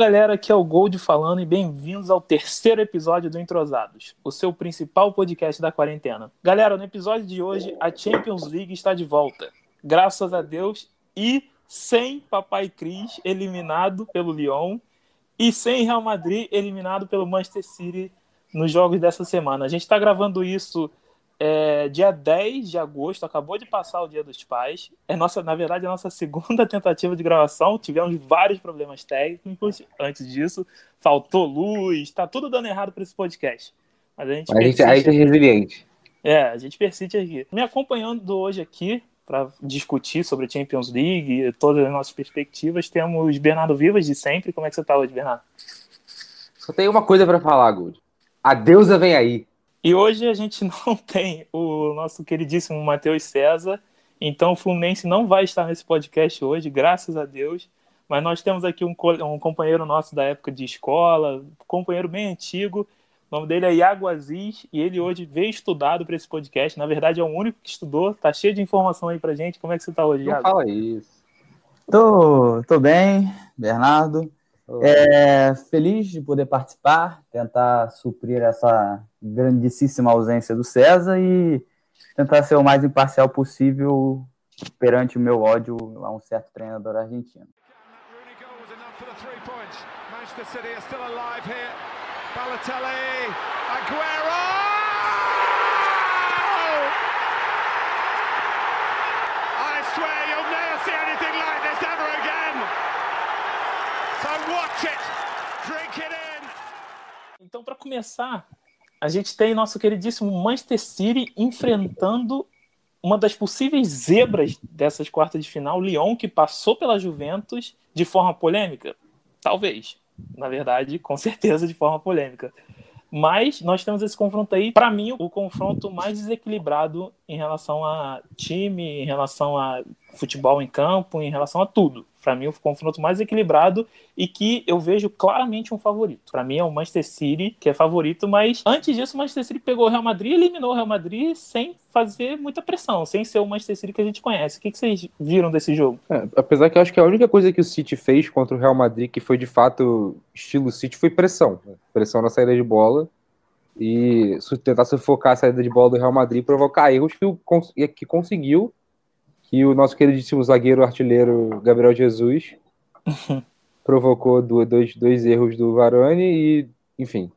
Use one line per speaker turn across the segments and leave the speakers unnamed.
Galera, aqui é o Gold falando e bem-vindos ao terceiro episódio do Entrosados, o seu principal podcast da quarentena. Galera, no episódio de hoje a Champions League está de volta, graças a Deus, e sem Papai Cris eliminado pelo Lyon e sem Real Madrid eliminado pelo Manchester City nos jogos dessa semana. A gente está gravando isso é, dia 10 de agosto, acabou de passar o Dia dos Pais. É nossa, na verdade, é a nossa segunda tentativa de gravação. Tivemos vários problemas técnicos antes disso. Faltou luz, está tudo dando errado para esse podcast. Mas a gente,
a gente, a gente é resiliente.
É, a gente persiste aqui. Me acompanhando hoje aqui para discutir sobre a Champions League e todas as nossas perspectivas, temos Bernardo Vivas de sempre. Como é que você está hoje, Bernardo?
Só tem uma coisa para falar, Good. A deusa vem aí.
E hoje a gente não tem o nosso queridíssimo Matheus César, então o Fluminense não vai estar nesse podcast hoje, graças a Deus. Mas nós temos aqui um, um companheiro nosso da época de escola, um companheiro bem antigo. O nome dele é Iago Aziz e ele hoje veio estudado para esse podcast. Na verdade, é o único que estudou. Tá cheio de informação aí pra gente. Como é que você tá hoje,
Iago?
Não
fala isso.
Tô, tô bem, Bernardo. É, feliz de poder participar, tentar suprir essa grandíssima ausência do César e tentar ser o mais imparcial possível perante o meu ódio a um certo treinador argentino.
I Então, para começar, a gente tem nosso queridíssimo Manchester City enfrentando uma das possíveis zebras dessas quartas de final, Lyon, que passou pela Juventus de forma polêmica? Talvez. Na verdade, com certeza de forma polêmica. Mas nós temos esse confronto aí, para mim, o confronto mais desequilibrado em relação a time, em relação a futebol em campo, em relação a tudo. Para mim, o confronto mais equilibrado e que eu vejo claramente um favorito. Para mim é o Manchester City, que é favorito, mas antes disso, o Manchester City pegou o Real Madrid e eliminou o Real Madrid sem fazer muita pressão, sem ser o Manchester City que a gente conhece. O que, vocês viram desse jogo?
É, apesar que eu acho que a única coisa que o City fez contra o Real Madrid, que foi de fato estilo City, foi pressão. Pressão na saída de bola e tentar sufocar a saída de bola do Real Madrid provocar erros que, que conseguiu que o nosso queridíssimo zagueiro artilheiro Gabriel Jesus provocou dois, dois erros do Varane e, enfim,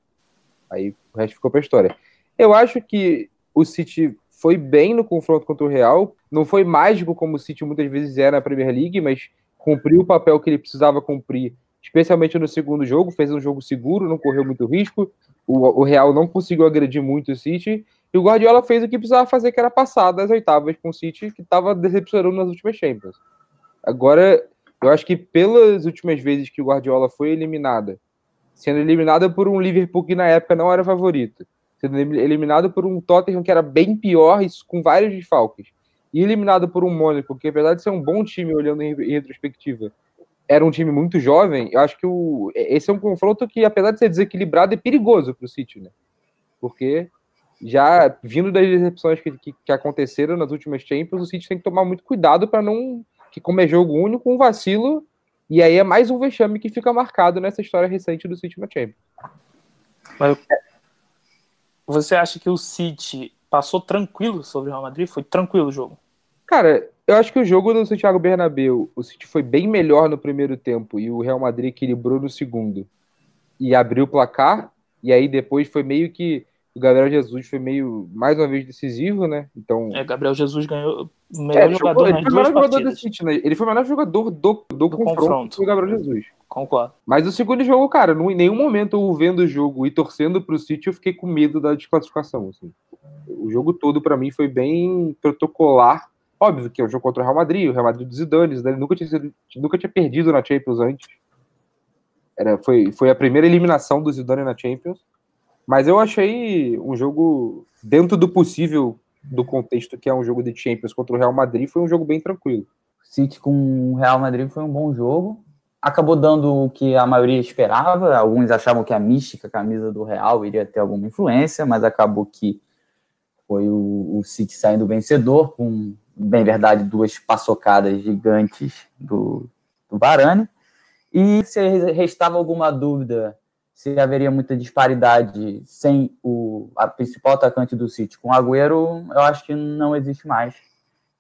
aí o resto ficou para história. Eu acho que o City foi bem no confronto contra o Real, não foi mágico como o City muitas vezes é na Premier League, mas cumpriu o papel que ele precisava cumprir, especialmente no segundo jogo, fez um jogo seguro, não correu muito risco, o, o Real não conseguiu agredir muito o City, e o Guardiola fez o que precisava fazer, que era passar das oitavas com o City, que estava decepcionando nas últimas Champions. Agora, eu acho que pelas últimas vezes que o Guardiola foi eliminada, sendo eliminada por um Liverpool que na época não era favorito, sendo eliminado por um Tottenham que era bem pior, com vários desfalques, e eliminado por um Mônaco, que apesar de ser um bom time olhando em retrospectiva, era um time muito jovem, eu acho que o, esse é um confronto que, apesar de ser desequilibrado, é perigoso para o City, né? Porque já vindo das decepções que, que, que, aconteceram nas últimas Champions, o City tem que tomar muito cuidado para não. que como é jogo único, um vacilo. E aí é mais um vexame que fica marcado nessa história recente do City na Champions.
Mas você acha que o City passou tranquilo sobre o Real Madrid? Foi tranquilo o jogo?
Cara, eu acho que o jogo do Santiago Bernabéu, o City foi bem melhor no primeiro tempo e o Real Madrid equilibrou no segundo e abriu o placar. E aí depois foi meio que o Gabriel Jesus foi meio, mais uma vez, decisivo, né? Então.
É, Gabriel Jesus ganhou o melhor é, jogador
ele foi o melhor jogador do City, né? Ele foi o melhor jogador do, do, do confronto, confronto o Gabriel Jesus.
Concordo.
Mas o segundo jogo, cara, em nenhum momento eu vendo o jogo e torcendo pro City, eu fiquei com medo da desclassificação. Assim. O jogo todo, para mim, foi bem protocolar. Óbvio que é o jogo contra o Real Madrid, o Real Madrid do Zidane, Zidane nunca tinha, sido, nunca tinha perdido na Champions antes. Era, foi, foi a primeira eliminação do Zidane na Champions. Mas eu achei um jogo dentro do possível do contexto que é um jogo de Champions contra o Real Madrid, foi um jogo bem tranquilo.
City com o Real Madrid foi um bom jogo. Acabou dando o que a maioria esperava. Alguns achavam que a mística camisa do Real iria ter alguma influência, mas acabou que foi o, o City saindo vencedor, com, bem verdade, duas paçocadas gigantes do, do Varane. E se restava alguma dúvida se haveria muita disparidade sem o a principal atacante do City com o Agüero, eu acho que não existe mais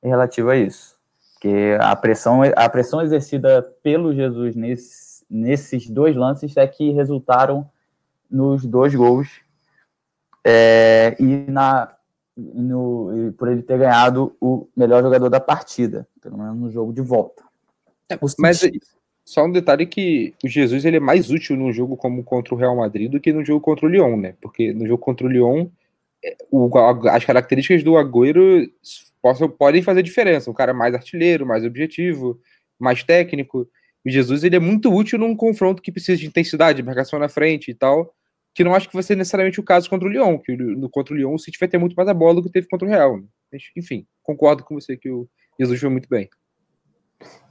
relativo a isso. Porque a pressão, a pressão exercida pelo Jesus nesse, nesses dois lances é que resultaram nos dois gols é, e na no, por ele ter ganhado o melhor jogador da partida, pelo menos no jogo de volta.
É, mas só um detalhe que o Jesus ele é mais útil no jogo como contra o Real Madrid do que no jogo contra o Lyon, né? Porque no jogo contra o Lyon, é, o, as características do Agüero possam, podem fazer diferença. Um cara mais artilheiro, mais objetivo, mais técnico. O Jesus ele é muito útil num confronto que precisa de intensidade, marcação na frente e tal, que não acho que vai ser necessariamente o caso contra o Lyon, que no contra o Lyon o City vai ter muito mais a bola do que teve contra o Real. Né? Enfim, concordo com você que o Jesus foi muito bem.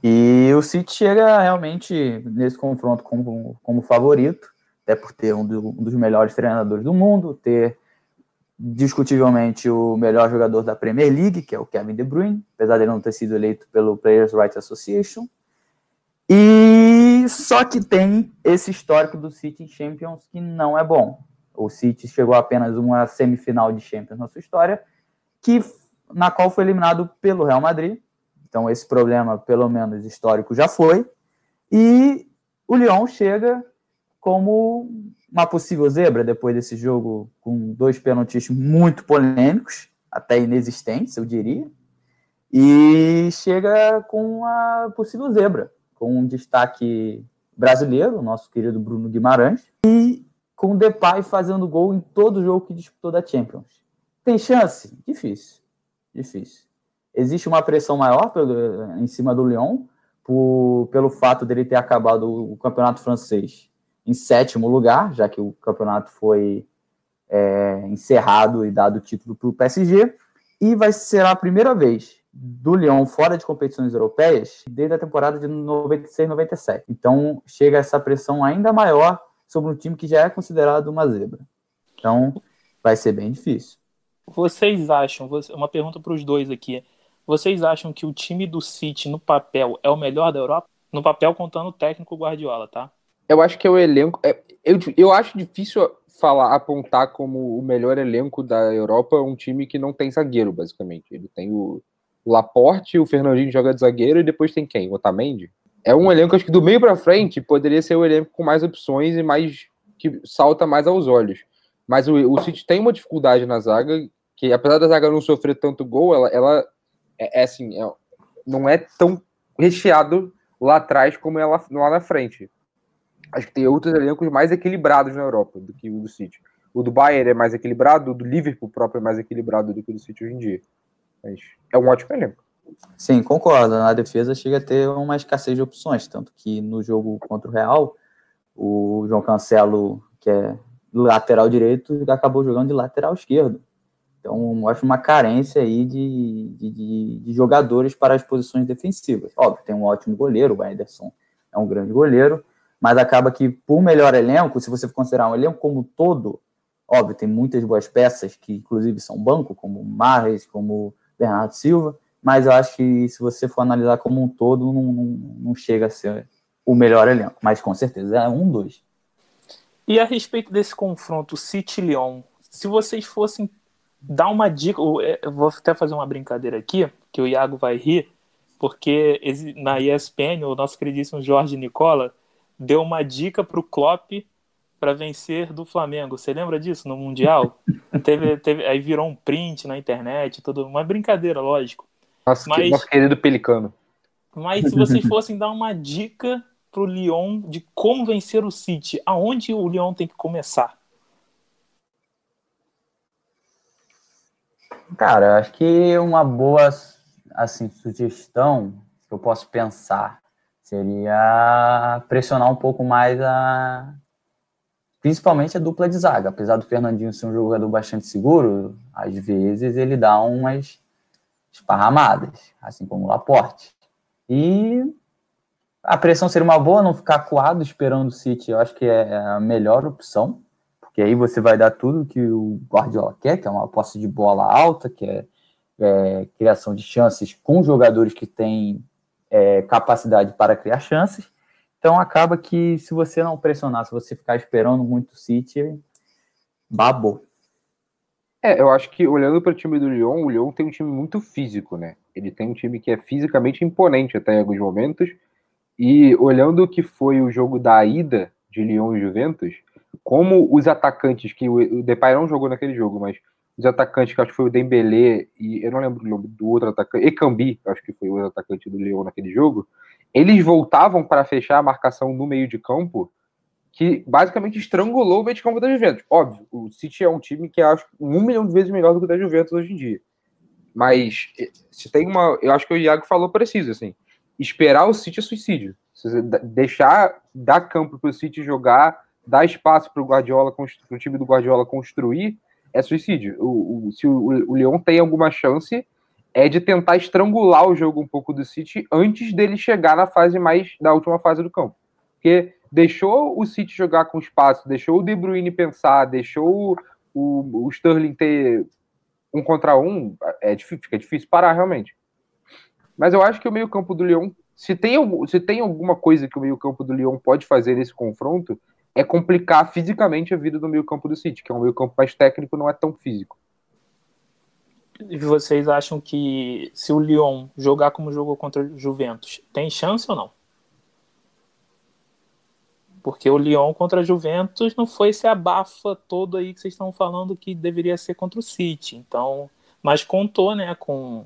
E o City chega realmente nesse confronto como, como favorito, até por ter um, do, um dos melhores treinadores do mundo, ter discutivelmente o melhor jogador da Premier League, que é o Kevin De Bruyne, apesar de ele não ter sido eleito pelo Players' Rights Association. E só que tem esse histórico do City Champions que não é bom. O City chegou a apenas uma semifinal de Champions na sua história, que na qual foi eliminado pelo Real Madrid então, esse problema, pelo menos histórico, já foi. E o Lyon chega como uma possível zebra depois desse jogo com dois pênaltis muito polêmicos, até inexistentes, eu diria. E chega com uma possível zebra, com um destaque brasileiro, nosso querido Bruno Guimarães, e com o Depay fazendo gol em todo jogo que disputou da Champions. Tem chance? Difícil. Difícil existe uma pressão maior pelo, em cima do Lyon por, pelo fato dele ter acabado o campeonato francês em sétimo lugar, já que o campeonato foi é, encerrado e dado o título para o PSG, e vai ser a primeira vez do Lyon fora de competições europeias desde a temporada de 96-97. Então chega essa pressão ainda maior sobre um time que já é considerado uma zebra. Então vai ser bem difícil.
Vocês acham, uma pergunta para os dois aqui, vocês acham que o time do City no papel é o melhor da Europa? No papel, contando o técnico Guardiola, tá?
Eu acho que é o elenco. É, eu, eu acho difícil falar, apontar como o melhor elenco da Europa um time que não tem zagueiro, basicamente. Ele tem o Laporte, o Fernandinho joga de zagueiro e depois tem quem? O Otamendi? É um elenco, acho que do meio para frente poderia ser o elenco com mais opções e mais que salta mais aos olhos. Mas o, o City tem uma dificuldade na zaga, que apesar da zaga não sofrer tanto gol, ela, ela é, é assim, é, não é tão recheado lá atrás como é lá, lá na frente. Acho que tem outros elencos mais equilibrados na Europa do que o do City. O do Bayern é mais equilibrado, o do Liverpool próprio é mais equilibrado do que o do City hoje em dia. Mas é um ótimo elenco.
Sim, concordo. Na defesa chega a ter uma escassez de opções, tanto que no jogo contra o Real, o João Cancelo, que é lateral direito, acabou jogando de lateral esquerdo. Então, mostra uma carência aí de, de, de, jogadores para as posições defensivas. Óbvio, tem um ótimo goleiro, o Anderson é um grande goleiro, mas acaba que, por melhor elenco, se você considerar um elenco como todo, óbvio, tem muitas boas peças, que inclusive são banco, como Marres, como Bernardo Silva, mas eu acho que se você for analisar como um todo, não, não, não chega a ser o melhor elenco, mas com certeza é um dos.
E a respeito desse confronto City-Lyon, se vocês fossem dá uma dica. É, eu vou até fazer uma brincadeira aqui, que o Iago vai rir, porque na ESPN, o nosso queridíssimo Jorge Nicola deu uma dica para o Klopp para vencer do Flamengo. Você lembra disso no Mundial? teve, teve, aí virou um print na internet, tudo, uma brincadeira, lógico.
Nossa, mas, nosso querido Pelicano.
Mas se vocês fossem dar uma dica para o Lyon de como vencer o City, aonde o Lyon tem que começar?
Cara, acho que uma boa assim, sugestão que eu posso pensar seria pressionar um pouco mais a principalmente a dupla de zaga. Apesar do Fernandinho ser um jogador bastante seguro, às vezes ele dá umas esparramadas, assim como o Laporte. E a pressão seria uma boa, não ficar coado esperando o City, eu acho que é a melhor opção que aí você vai dar tudo que o Guardiola quer, que é uma posse de bola alta, que é, é criação de chances com jogadores que têm é, capacidade para criar chances. Então acaba que se você não pressionar, se você ficar esperando muito o City, babou.
É, eu acho que olhando para o time do Lyon, o Lyon tem um time muito físico, né? Ele tem um time que é fisicamente imponente até em alguns momentos. E olhando o que foi o jogo da ida de Lyon e Juventus, como os atacantes, que o Depay não jogou naquele jogo, mas os atacantes, que acho que foi o Dembélé e eu não lembro o nome do outro atacante, Ekambi, acho que foi o atacante do Lyon naquele jogo, eles voltavam para fechar a marcação no meio de campo, que basicamente estrangulou o meio de campo da Juventus. Óbvio, o City é um time que acho um milhão de vezes melhor do que o da Juventus hoje em dia. Mas eh, se tem uma. Eu acho que o Iago falou preciso, assim. Esperar o City é suicídio. Deixar, dar campo para o City jogar, dar espaço para o Guardiola, para o time do Guardiola construir, é suicídio. O, o, se o, o Leão tem alguma chance, é de tentar estrangular o jogo um pouco do City antes dele chegar na fase mais da última fase do campo. Porque deixou o City jogar com espaço, deixou o De Bruyne pensar, deixou o, o Sterling ter um contra um, é difícil, fica difícil parar realmente. Mas eu acho que o meio-campo do Lyon, se tem, se tem alguma coisa que o meio-campo do Lyon pode fazer nesse confronto, é complicar fisicamente a vida do meio-campo do City, que é um meio-campo mais técnico, não é tão físico.
E vocês acham que se o Lyon jogar como jogou contra o Juventus, tem chance ou não? Porque o Lyon contra a Juventus não foi esse abafa todo aí que vocês estão falando que deveria ser contra o City. Então, mas contou, né, com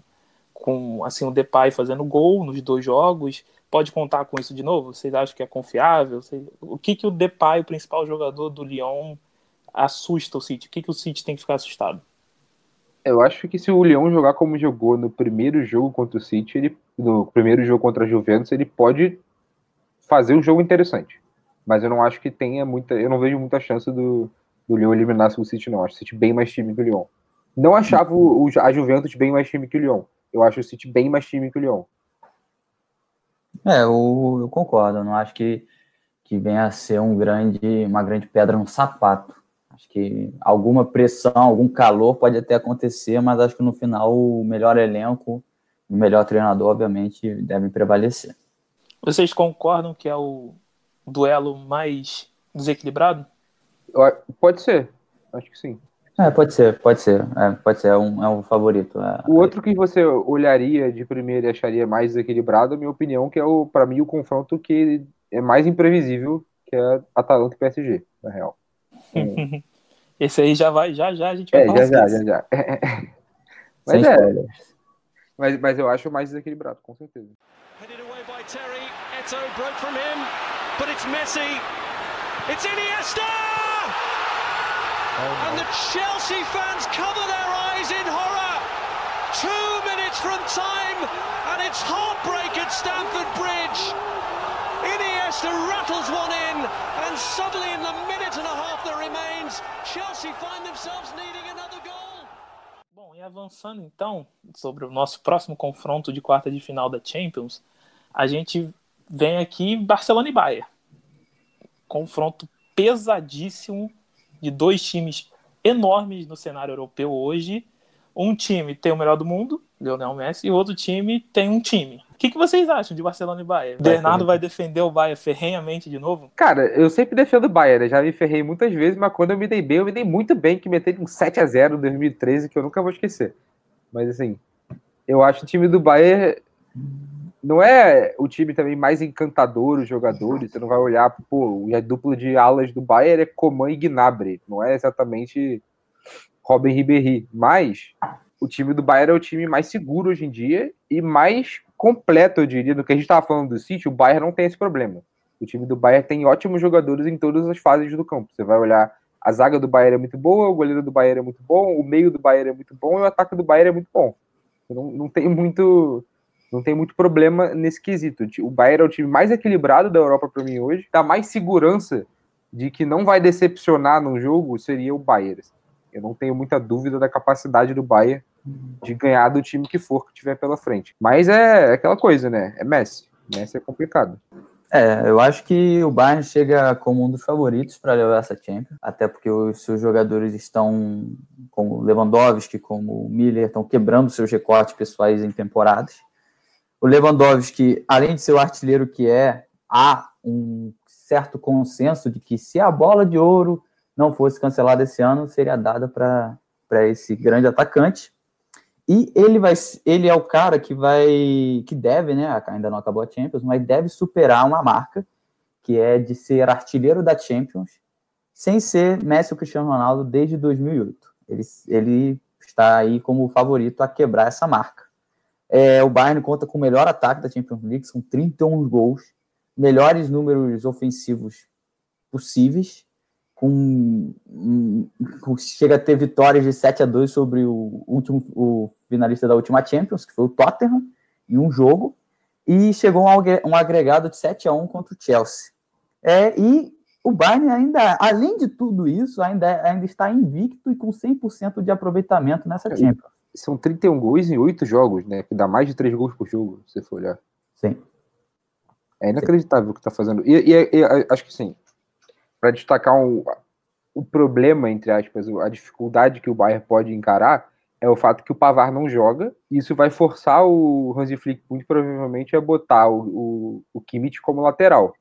com assim o Depay fazendo gol nos dois jogos. Pode contar com isso de novo? Vocês acham que é confiável? O que que o Depay, o principal jogador do Lyon, assusta o City? O que que o City tem que ficar assustado?
Eu acho que se o Lyon jogar como jogou no primeiro jogo contra o City, ele, no primeiro jogo contra a Juventus, ele pode fazer um jogo interessante. Mas eu não acho que tenha muita. Eu não vejo muita chance do, do Lyon eliminar o City, não. Acho o City bem mais time que o Lyon. Não achava o, a Juventus bem mais time que o Lyon. Eu acho o City bem mais time que o Lyon.
É, eu, eu concordo. Eu não acho que, que venha a ser um grande, uma grande pedra no sapato. Acho que alguma pressão, algum calor pode até acontecer, mas acho que no final o melhor elenco, o melhor treinador, obviamente, deve prevalecer.
Vocês concordam que é o duelo mais desequilibrado?
Pode ser, acho que sim.
É, pode ser, pode ser. É, pode ser, é um, é um favorito. É.
O outro que você olharia de primeiro e acharia mais desequilibrado, minha opinião, que é o para mim o confronto que é mais imprevisível, que é Atalanta e PSG, na real.
Esse aí já vai, já já a gente vai
é, falar. Já, já, já, já, mas é. Mas, mas eu acho mais desequilibrado, com certeza. Headed away by Terry, Eto broke from him, but it's Messi. It's Iniesta!
Oh, and the Chelsea fans cover their eyes in horror. Two minutes from time, and it's heartbreak at Stamford Bridge. Iniesta rattles one in, and suddenly in the minute and a half that remains, Chelsea find themselves needing another goal.
Bom, e avançando então sobre o nosso próximo confronto de quarta de final da Champions, a gente vem aqui Barcelona e Bayern. Confronto pesadíssimo de dois times enormes no cenário europeu hoje. Um time tem o melhor do mundo, Lionel Messi, e o outro time tem um time. O que, que vocês acham de Barcelona e Bayern? Bernardo vai defender o Bayern ferrenhamente de novo?
Cara, eu sempre defendo o Bayern, né? já me ferrei muitas vezes, mas quando eu me dei bem, eu me dei muito bem que meter um 7 a 0 em 2013, que eu nunca vou esquecer. Mas assim, eu acho o time do Bayern não é o time também mais encantador, os jogadores, você não vai olhar, pô, a dupla de alas do Bayern é Coman e Gnabry, não é exatamente Robin Ribéry, mas o time do Bayern é o time mais seguro hoje em dia e mais completo, eu diria, do que a gente estava falando do City, o Bayern não tem esse problema. O time do Bayern tem ótimos jogadores em todas as fases do campo. Você vai olhar, a zaga do Bayern é muito boa, o goleiro do Bayern é muito bom, o meio do Bayern é muito bom e o ataque do Bayern é muito bom. Não, não tem muito não tem muito problema nesse quesito. O Bayern é o time mais equilibrado da Europa para mim hoje, dá mais segurança de que não vai decepcionar no jogo seria o Bayern. Eu não tenho muita dúvida da capacidade do Bayern de ganhar do time que for que tiver pela frente. Mas é aquela coisa, né? É Messi. Messi é complicado.
É, eu acho que o Bayern chega como um dos favoritos para levar essa Champions, até porque os seus jogadores estão, como Lewandowski, como Miller, estão quebrando seus recortes pessoais em temporadas. O Lewandowski, além de ser o artilheiro que é, há um certo consenso de que se a bola de ouro não fosse cancelada esse ano, seria dada para esse grande atacante. E ele vai, ele é o cara que vai, que deve, né? Ainda não acabou a Champions, mas deve superar uma marca que é de ser artilheiro da Champions, sem ser Messi ou Cristiano Ronaldo desde 2008. Ele, ele está aí como favorito a quebrar essa marca. É, o Bayern conta com o melhor ataque da Champions League, são 31 gols, melhores números ofensivos possíveis, com, com, chega a ter vitórias de 7 a 2 sobre o último o finalista da última Champions, que foi o Tottenham, em um jogo, e chegou a um agregado de 7 a 1 contra o Chelsea. É, e o Bayern ainda, além de tudo isso, ainda, ainda está invicto e com 100% de aproveitamento nessa é, Champions.
São 31 gols em 8 jogos, né? Que dá mais de 3 gols por jogo, se você for olhar.
Sim.
É inacreditável o que está fazendo. E, e, e, acho que sim, para destacar um, o problema, entre aspas, a dificuldade que o Bayern pode encarar, é o fato que o Pavar não joga, e isso vai forçar o Hansi Flick muito provavelmente a botar o, o, o Kimmich como lateral.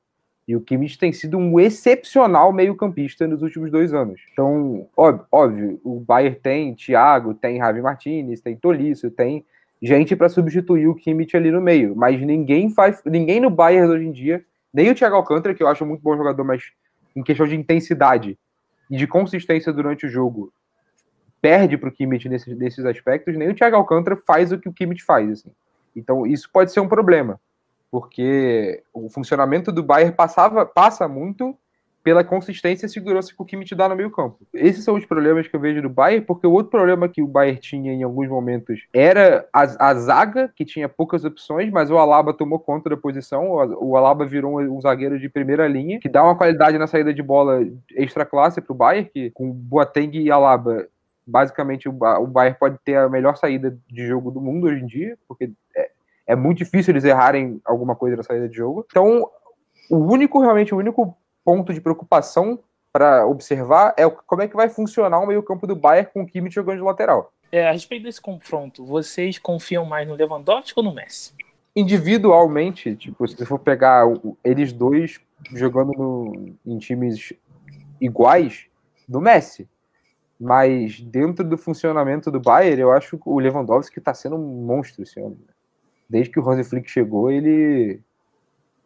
E o Kimmich tem sido um excepcional meio-campista nos últimos dois anos. Então, óbvio, óbvio o Bayern tem Thiago, tem Javi Martinez, tem Tolisso, tem gente para substituir o Kimmich ali no meio. Mas ninguém faz, ninguém no Bayern hoje em dia, nem o Thiago Alcântara, que eu acho muito bom jogador, mas em questão de intensidade e de consistência durante o jogo, perde para o Kimmich nesses, nesses aspectos, nem o Thiago Alcântara faz o que o Kimmich faz. Assim. Então, isso pode ser um problema porque o funcionamento do Bayern passava, passa muito pela consistência e segurança que o Kimmich dá no meio campo. Esses são os problemas que eu vejo do Bayern, porque o outro problema que o Bayern tinha em alguns momentos era a, a zaga, que tinha poucas opções, mas o Alaba tomou conta da posição, o, o Alaba virou um, um, zagueiro de primeira linha, que dá uma qualidade na saída de bola extra classe para o Bayern, que com Boateng e Alaba basicamente o, o Bayern pode ter a melhor saída de jogo do mundo hoje em dia, porque é, é muito difícil eles errarem alguma coisa na saída de jogo. Então, o único, realmente, o único ponto de preocupação para observar é como é que vai funcionar o meio-campo do Bayern com o Kimmich jogando de lateral.
É, a respeito desse confronto, vocês confiam mais no Lewandowski ou no Messi?
Individualmente, tipo, se você for pegar eles dois jogando no, em times iguais, no Messi. Mas dentro do funcionamento do Bayern, eu acho que o Lewandowski está sendo um monstro esse ano desde que o Hansi Flick chegou, ele.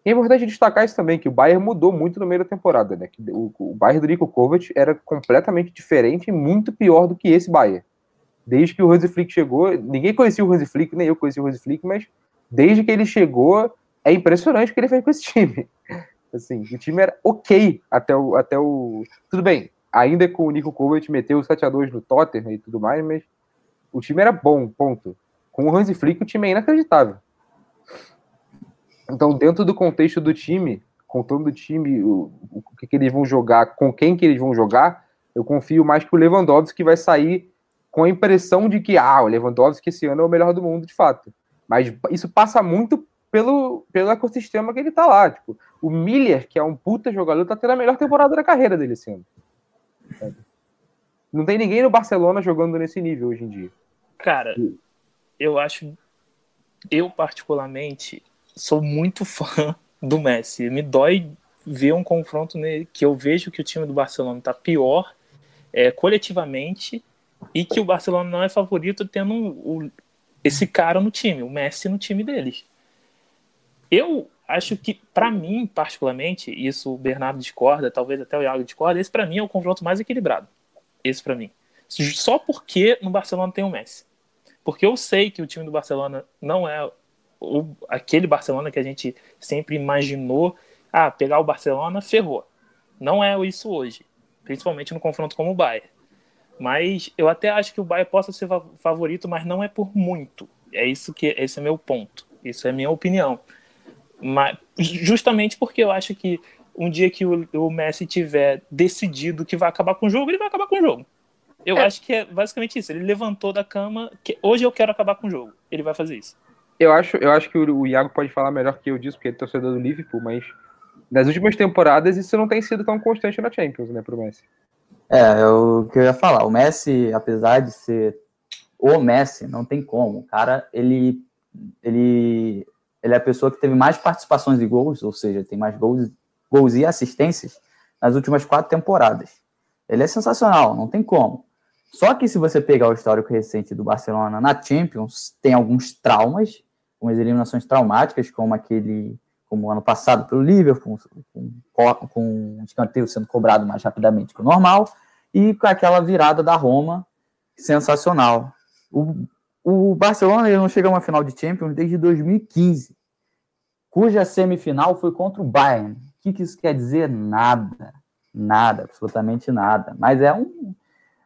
É importante destacar isso também, que o Bayern mudou muito no meio da temporada, né? Que o, o Bayern do Nico Kovac era completamente diferente e muito pior do que esse Bayern. Desde que o Hansi Flick chegou, ninguém conhecia o Hansi Flick, nem eu conhecia o Hansi Flick, mas desde que ele chegou, é impressionante o que ele fez com esse time. Assim, o time era ok até o. Até o... Tudo bem, ainda com o Nico Kovac meteu o 7x2 no Tottenham e tudo mais, mas o time era bom, ponto. Com o Hansi Flick, o time é inacreditável. Então, dentro do contexto do time, contando o time, o, o que, que, eles vão jogar, com quem que eles vão jogar, eu confio mais que o Lewandowski que vai sair com a impressão de que, ah, o Lewandowski esse ano é o melhor do mundo, de fato. Mas isso passa muito pelo, pelo ecossistema que ele tá lá. Tipo, o Miller, que é um puta jogador, tá tendo a melhor temporada da carreira dele esse ano. Não tem ninguém no Barcelona jogando nesse nível hoje em dia.
Cara, eu acho, eu particularmente sou muito fã do Messi. Me dói ver um confronto nele, que eu vejo que o time do Barcelona está pior é, coletivamente e que o Barcelona não é favorito tendo o, esse cara no time, o Messi no time deles. Eu acho que, para mim, particularmente, isso o Bernardo discorda, talvez até o Iago discorda, esse para mim é o confronto mais equilibrado. Esse para mim. Só porque no Barcelona tem o Messi. Porque eu sei que o time do Barcelona não é o, aquele Barcelona que a gente sempre imaginou. Ah, pegar o Barcelona, ferrou. Não é isso hoje. Principalmente no confronto com o Bayern. Mas eu até acho que o Bayern possa ser favorito, mas não é por muito. É isso que esse é meu ponto. Isso é minha opinião. Mas, justamente porque eu acho que um dia que o, o Messi tiver decidido que vai acabar com o jogo, ele vai acabar com o jogo. Eu é. acho que é basicamente isso. Ele levantou da cama, que hoje eu quero acabar com o jogo. Ele vai fazer isso.
Eu acho, eu acho que o, Iago pode falar melhor que eu disso, porque ele é torcedor do Liverpool, mas nas últimas temporadas isso não tem sido tão constante na Champions, né, pro Messi.
É, é o que eu ia falar. O Messi, apesar de ser o Messi, não tem como. O cara, ele, ele Ele é a pessoa que teve mais participações de gols, ou seja, tem mais gols, gols e assistências nas últimas quatro temporadas. Ele é sensacional, não tem como. Só que se você pegar o histórico recente do Barcelona na Champions, tem alguns traumas, algumas eliminações traumáticas, como aquele, como ano passado pelo Liverpool, com, com, com um escanteio sendo cobrado mais rapidamente que o normal, e com aquela virada da Roma sensacional. O, o Barcelona ele não chega a uma final de Champions desde 2015, cuja semifinal foi contra o Bayern. O que, que isso quer dizer? Nada. Nada, absolutamente nada. Mas é um,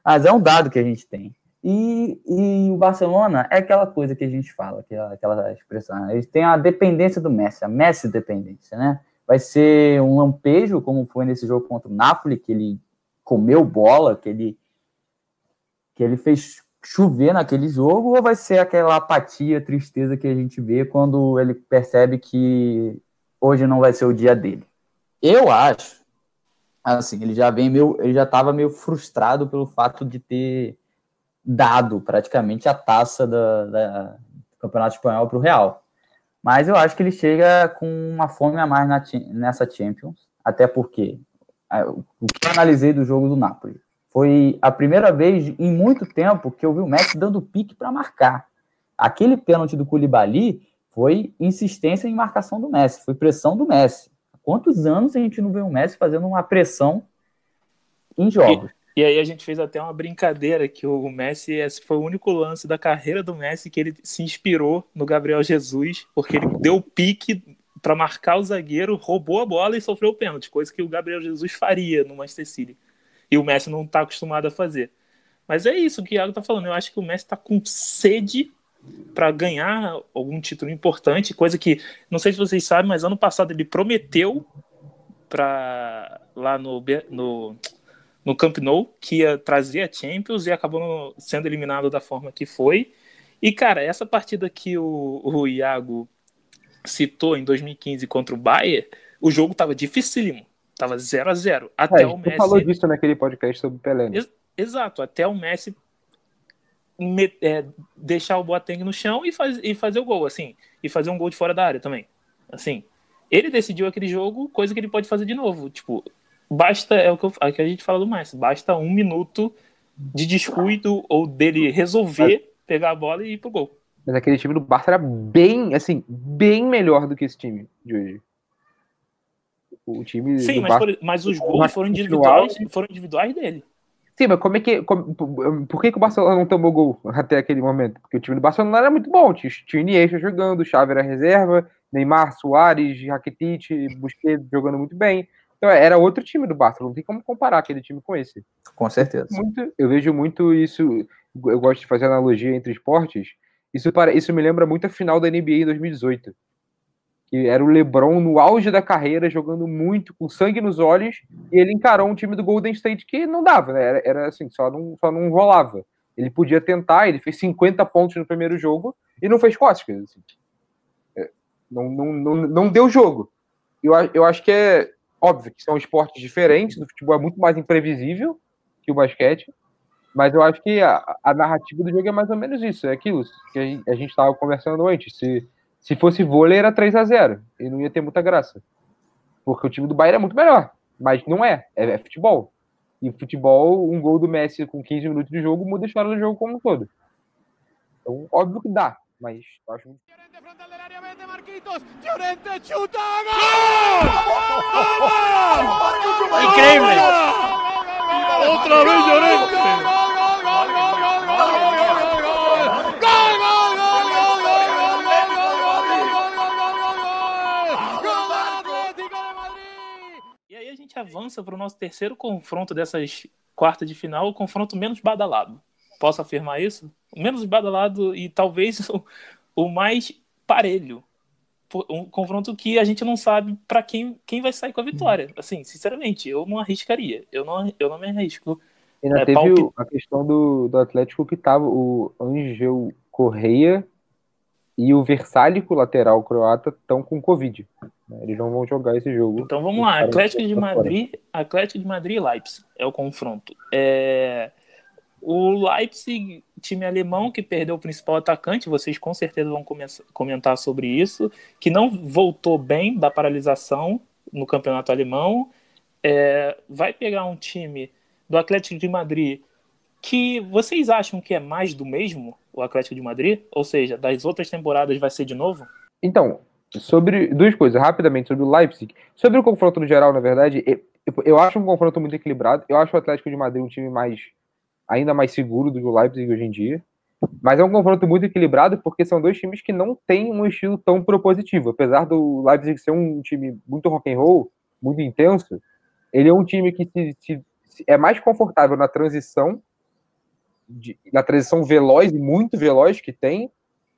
mas é um dado que a gente tem. E, e o Barcelona é aquela coisa que a gente fala, aquela, aquela expressão. Né? Eles têm a dependência do Messi, a Messi dependência, né? Vai ser um lampejo, como foi nesse jogo contra o Napoli, que ele comeu bola, que ele, que ele fez chover naquele jogo, ou vai ser aquela apatia, tristeza que a gente vê quando ele percebe que hoje não vai ser o dia dele? Eu acho assim, ele já vem meio, ele já estava meio frustrado pelo fato de ter dado praticamente a taça da, da do Campeonato Espanhol para o Real. Mas eu acho que ele chega com uma fome a mais na, nessa Champions, até porque o que eu analisei do jogo do Napoli foi a primeira vez em muito tempo que eu vi o Messi dando pique para marcar. Aquele pênalti do Koulibaly foi insistência em marcação do Messi, foi pressão do Messi. Quantos anos a gente não vê o Messi fazendo uma pressão em jogos?
E, e aí a gente fez até uma brincadeira que o Messi, esse foi o único lance da carreira do Messi que ele se inspirou no Gabriel Jesus, porque ele deu pique para marcar o zagueiro, roubou a bola e sofreu o pênalti, coisa que o Gabriel Jesus faria no Manchester City. E o Messi não está acostumado a fazer. Mas é isso que o Iago está falando. Eu acho que o Messi está com sede para ganhar algum título importante, coisa que não sei se vocês sabem, mas ano passado ele prometeu para lá no, no, no Camp Nou que ia trazer a Champions e acabou sendo eliminado da forma que foi. E cara, essa partida que o, o Iago citou em 2015 contra o Bayern, o jogo estava dificílimo, tava 0 a 0 até é, o Messi.
falou disso naquele podcast sobre o Pelé. Né?
Ex exato, até o Messi é, deixar o Boateng no chão e, faz, e fazer o gol, assim, e fazer um gol de fora da área também. Assim, ele decidiu aquele jogo, coisa que ele pode fazer de novo. Tipo, basta, é o que, eu, é o que a gente fala do mais, basta um minuto de descuido ou dele resolver pegar a bola e ir pro gol.
Mas aquele time do Barça era bem, assim, bem melhor do que esse time de hoje.
O time Sim, mas, Barça, mas, os gols foram individuais, foram individuais dele.
Sim, mas como é que. Como, por que, que o Barcelona não tomou gol até aquele momento? Porque o time do Barcelona era muito bom. Tinha, Iniesta jogando, Xavi era reserva, Neymar, Soares, Rakitic, Busquets jogando muito bem. Então era outro time do Barcelona. Não tem como comparar aquele time com esse.
Com certeza.
Muito, eu vejo muito isso. Eu gosto de fazer analogia entre esportes. Isso, para, isso me lembra muito a final da NBA em 2018 que era o LeBron no auge da carreira, jogando muito, com sangue nos olhos, e ele encarou um time do Golden State que não dava, né? Era, era assim, só não, só não rolava. Ele podia tentar, ele fez 50 pontos no primeiro jogo e não fez cócegas. Assim. É, não, não, não, não deu jogo. Eu, eu acho que é óbvio que são esportes diferentes, o futebol é muito mais imprevisível que o basquete, mas eu acho que a, a narrativa do jogo é mais ou menos isso, é aquilo que a gente estava conversando antes. Se se fosse vôlei, era 3 a 0 e não ia ter muita graça. Porque o time do Bayern é muito melhor. Mas não é, é, é futebol. E futebol, um gol do Messi com 15 minutos de jogo muda a história do jogo como um todo. Então, óbvio que dá, mas eu acho muito.
Incrível! Outra vez Llorente! Gente avança para o nosso terceiro confronto dessas quartas de final, o confronto menos badalado. Posso afirmar isso? O menos badalado e talvez o, o mais parelho. Um confronto que a gente não sabe para quem, quem vai sair com a vitória. Assim, sinceramente, eu não arriscaria. Eu não, eu não me arrisco.
Ainda é, teve palpite... a questão do, do Atlético que tava o Angel Correia e o Versálico, lateral croata, estão com Covid. Né? Eles não vão jogar esse jogo.
Então vamos lá, Atlético de Madrid, Atlético de Madrid e Leipzig é o confronto. É... O Leipzig, time alemão que perdeu o principal atacante, vocês com certeza vão comentar sobre isso, que não voltou bem da paralisação no campeonato alemão, é, vai pegar um time do Atlético de Madrid que vocês acham que é mais do mesmo, o Atlético de Madrid? Ou seja, das outras temporadas vai ser de novo?
Então, sobre duas coisas, rapidamente, sobre o Leipzig. Sobre o confronto no geral, na verdade, eu acho um confronto muito equilibrado. Eu acho o Atlético de Madrid um time mais ainda mais seguro do que o Leipzig hoje em dia. Mas é um confronto muito equilibrado porque são dois times que não têm um estilo tão propositivo. Apesar do Leipzig ser um time muito rock and roll, muito intenso, ele é um time que se, se, se é mais confortável na transição, de, na transição veloz muito veloz que tem.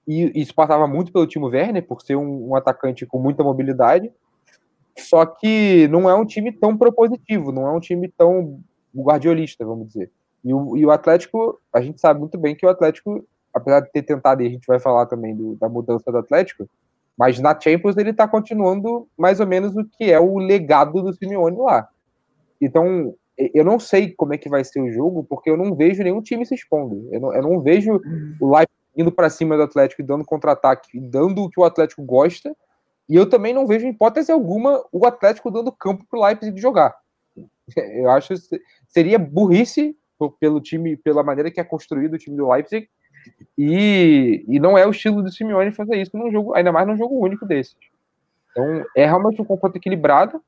E isso passava muito pelo Timo Werner, por ser um, um atacante com muita mobilidade. Só que não é um time tão propositivo, não é um time tão guardiolista, vamos dizer. E o, e o Atlético, a gente sabe muito bem que o Atlético, apesar de ter tentado, e a gente vai falar também do, da mudança do Atlético, mas na Champions ele está continuando mais ou menos o que é o legado do Simeone lá. Então, eu não sei como é que vai ser o jogo, porque eu não vejo nenhum time se expondo. Eu não, eu não vejo o Leipzig indo para cima do Atlético e dando contra-ataque, dando o que o Atlético gosta. E eu também não vejo, hipótese alguma, o Atlético dando campo para o Leipzig jogar. Eu acho que seria burrice pelo time, pela maneira que é construído o time do Leipzig. E, e não é o estilo do Simeone fazer isso num jogo, ainda mais num jogo único desses. Então é realmente um confronto equilibrado,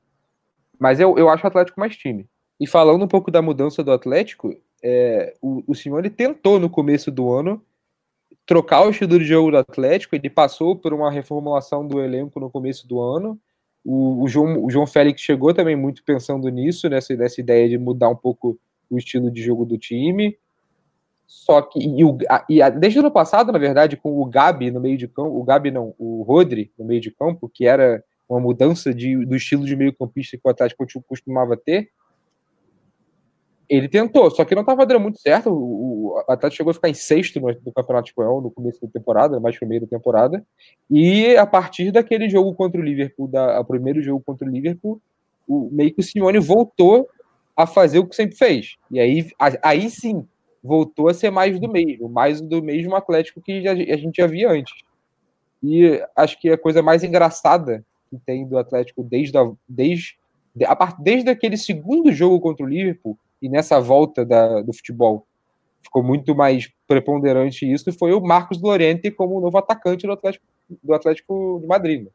mas eu, eu acho o Atlético mais time. E falando um pouco da mudança do Atlético, é, o, o Simeone tentou no começo do ano trocar o estilo de jogo do Atlético, ele passou por uma reformulação do elenco no começo do ano. O, o, João, o João Félix chegou também muito pensando nisso, nessa, nessa ideia de mudar um pouco o estilo de jogo do time. Só que, e, o, e a, desde o ano passado, na verdade, com o Gabi no meio de campo, o Gabi não, o Rodri no meio de campo, que era uma mudança de, do estilo de meio-campista que o Atlético costumava ter, ele tentou, só que não estava dando muito certo. O, Atlético chegou a ficar em sexto no, no Campeonato Espanhol no começo da temporada, mais pro meio da temporada. E a partir daquele jogo contra o Liverpool, da, o primeiro jogo contra o Liverpool, o, meio que o Simeone voltou a fazer o que sempre fez. E aí, aí sim, voltou a ser mais do mesmo, mais do mesmo Atlético que já, a gente já via antes. E acho que a coisa mais engraçada que tem do Atlético desde, a, desde, a, desde aquele segundo jogo contra o Liverpool e nessa volta da, do futebol ficou muito mais preponderante isso, foi o Marcos Llorente como novo atacante do Atlético, do Atlético de Madrid. Né?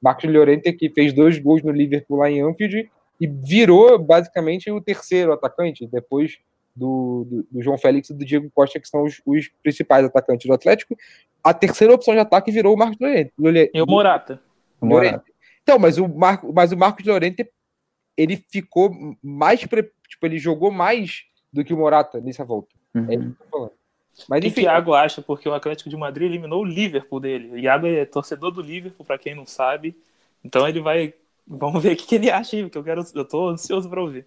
Marcos Llorente que fez dois gols no Liverpool lá em Anfield e virou basicamente o terceiro atacante, depois do, do, do, João Félix e do Diego Costa, que são os, os, principais atacantes do Atlético. A terceira opção de ataque virou o Marcos Llorente.
E o Morata.
Morata. Então, mas o, Marco, mas o Marcos Llorente ele ficou mais. Tipo, ele jogou mais do que o Morata nessa volta. Uhum. É isso que eu tô falando.
Mas, enfim, o que o Thiago acha? Porque o Atlético de Madrid eliminou o Liverpool dele. O Iago é torcedor do Liverpool, para quem não sabe. Então ele vai Vamos ver o que, ele acha aí, porque eu quero. Eu tô ansioso para ouvir.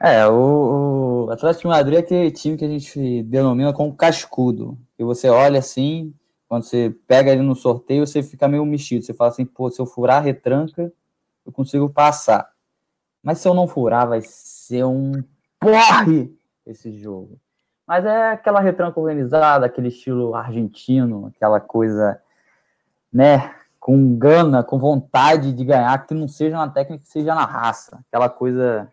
É, o, o Atlético de Madrid é aquele time que a gente denomina como cascudo. E você olha assim, quando você pega ele no sorteio, você fica meio mexido. Você fala assim, pô, se eu furar a retranca, eu consigo passar. Mas se eu não furar, vai ser um porre esse jogo. Mas é aquela retranca organizada, aquele estilo argentino, aquela coisa, né? com gana, com vontade de ganhar, que não seja na técnica, que seja na raça. Aquela coisa,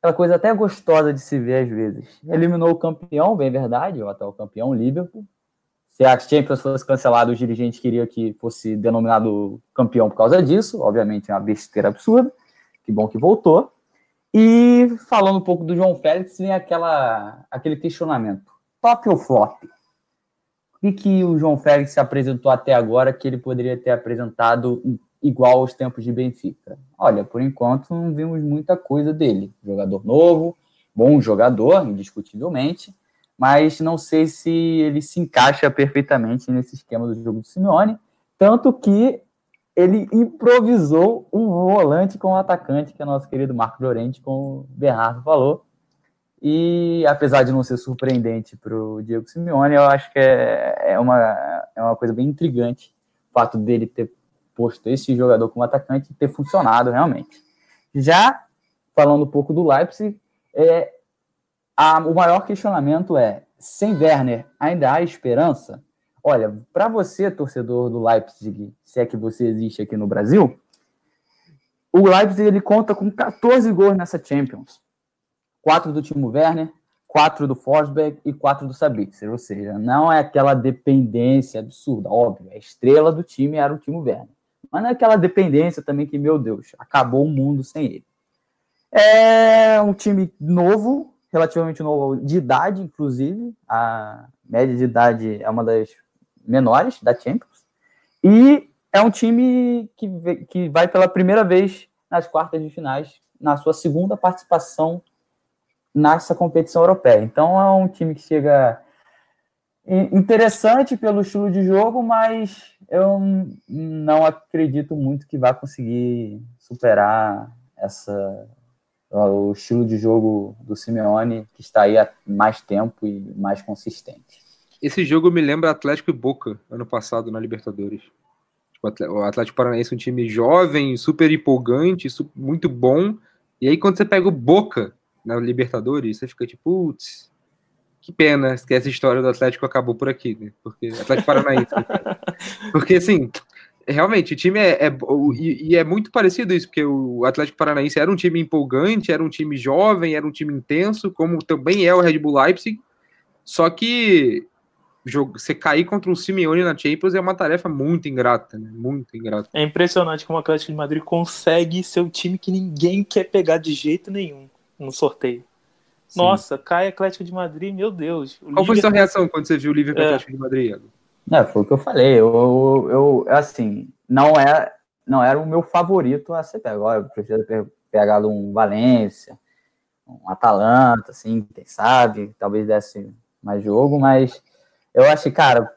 aquela coisa até gostosa de se ver às vezes. Eliminou o campeão, bem verdade, o atual campeão, Liverpool. Se a Champions fosse cancelada, os dirigentes queriam que fosse denominado campeão por causa disso. Obviamente é uma besteira absurda. Que bom que voltou. E falando um pouco do João Félix, vem aquela, aquele questionamento. Top ou flop? O que o João Félix se apresentou até agora que ele poderia ter apresentado igual aos tempos de Benfica? Olha, por enquanto não vimos muita coisa dele. Jogador novo, bom jogador, indiscutivelmente, mas não sei se ele se encaixa perfeitamente nesse esquema do jogo do Simeone, tanto que ele improvisou um volante com o atacante, que é nosso querido Marco Llorente, como o Bernardo falou. E apesar de não ser surpreendente para o Diego Simeone, eu acho que é, é, uma, é uma coisa bem intrigante o fato dele ter posto esse jogador como atacante e ter funcionado realmente. Já falando um pouco do Leipzig, é, a, o maior questionamento é: sem Werner ainda há esperança? Olha, para você, torcedor do Leipzig, se é que você existe aqui no Brasil, o Leipzig ele conta com 14 gols nessa Champions. Quatro do Timo Werner, quatro do Forsberg e quatro do Sabitzer. Ou seja, não é aquela dependência absurda, óbvio. A estrela do time era o Timo Werner. Mas não é aquela dependência também que, meu Deus, acabou o mundo sem ele. É um time novo, relativamente novo de idade, inclusive. A média de idade é uma das menores da Champions. E é um time que, que vai pela primeira vez nas quartas de finais, na sua segunda participação nessa competição europeia. Então é um time que chega interessante pelo estilo de jogo, mas eu não acredito muito que vai conseguir superar essa o estilo de jogo do Simeone, que está aí há mais tempo e mais consistente.
Esse jogo me lembra Atlético e Boca, ano passado, na Libertadores. Tipo, o Atlético Paranaense é um time jovem, super empolgante, muito bom. E aí, quando você pega o Boca na Libertadores, você fica tipo, putz, que pena que essa história do Atlético acabou por aqui, né? Porque Atlético Paranaense. porque assim, realmente, o time é, é e, e, é muito parecido isso, porque o Atlético Paranaense era um time empolgante, era um time jovem, era um time intenso, como também é o Red Bull Leipzig. Só que você cair contra o Simeone na Champions é uma tarefa muito ingrata, né? Muito ingrata.
É impressionante como o Atlético de Madrid consegue ser o time que ninguém quer pegar de jeito nenhum no sorteio. Sim. Nossa, cai Atlético de Madrid, meu Deus.
Qual Liverpool... foi a sua reação quando você viu o Liverpool é. Atlético de Madrid, Iago?
É, foi o que eu falei. Eu, eu, assim, não é, não era o meu favorito a ser pego. Agora, eu prefiro ter pegado um Valência, um Atalanta, assim, quem sabe, talvez desse mais jogo, mas eu acho que, cara,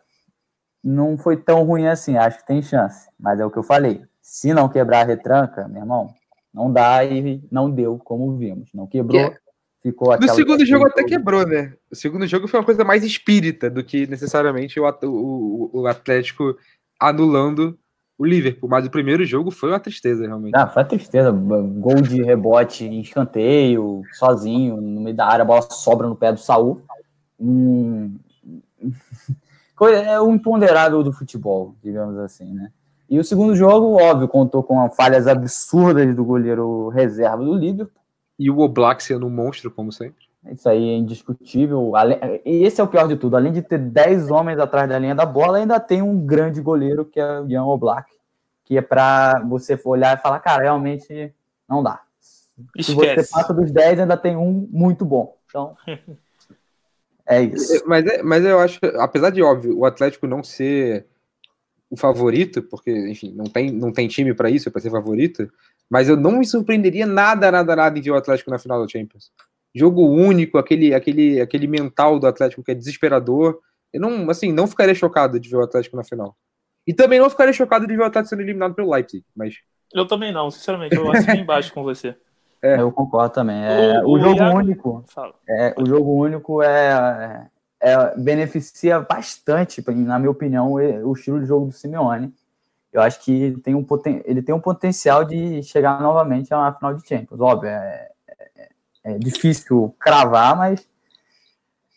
não foi tão ruim assim, acho que tem chance. Mas é o que eu falei. Se não quebrar a retranca, meu irmão, não dá e não deu, como vimos. Não quebrou, yeah. ficou
aquela... No segundo jogo até quebrou, né? O segundo jogo foi uma coisa mais espírita do que necessariamente o, o, o Atlético anulando o Liverpool. Mas o primeiro jogo foi uma tristeza, realmente.
Ah, foi uma tristeza. Gol de rebote em escanteio, sozinho, no meio da área, a bola sobra no pé do Saul. Hum, é o imponderável do futebol, digamos assim, né? E o segundo jogo, óbvio, contou com falhas absurdas do goleiro reserva do Liverpool.
E o Oblak sendo um monstro, como sempre.
Isso aí é indiscutível. E esse é o pior de tudo. Além de ter 10 homens atrás da linha da bola, ainda tem um grande goleiro, que é o Ian Oblak, que é para você olhar e falar, cara, realmente não dá. Esquece. Se você passa dos 10, ainda tem um muito bom. Então, É isso.
Mas, é, mas eu acho, apesar de óbvio, o Atlético não ser o favorito, porque, enfim, não tem, não tem time para isso, para ser favorito, mas eu não me surpreenderia nada, nada, nada em ver o Atlético na final da Champions. Jogo único, aquele, aquele, aquele mental do Atlético que é desesperador. Eu não, assim, não ficaria chocado de ver o Atlético na final. E também não ficaria chocado de ver o Atlético sendo eliminado pelo Leipzig, mas...
Eu também não, sinceramente, eu assino embaixo com você.
É. Eu concordo também. É, o, o, jogo Iago... único. É, o jogo único é, é, beneficia bastante, na minha opinião, o estilo de jogo do Simeone. Eu acho que tem um poten... ele tem um potencial de chegar novamente a uma final de Champions. Óbvio, é, é, é difícil cravar, mas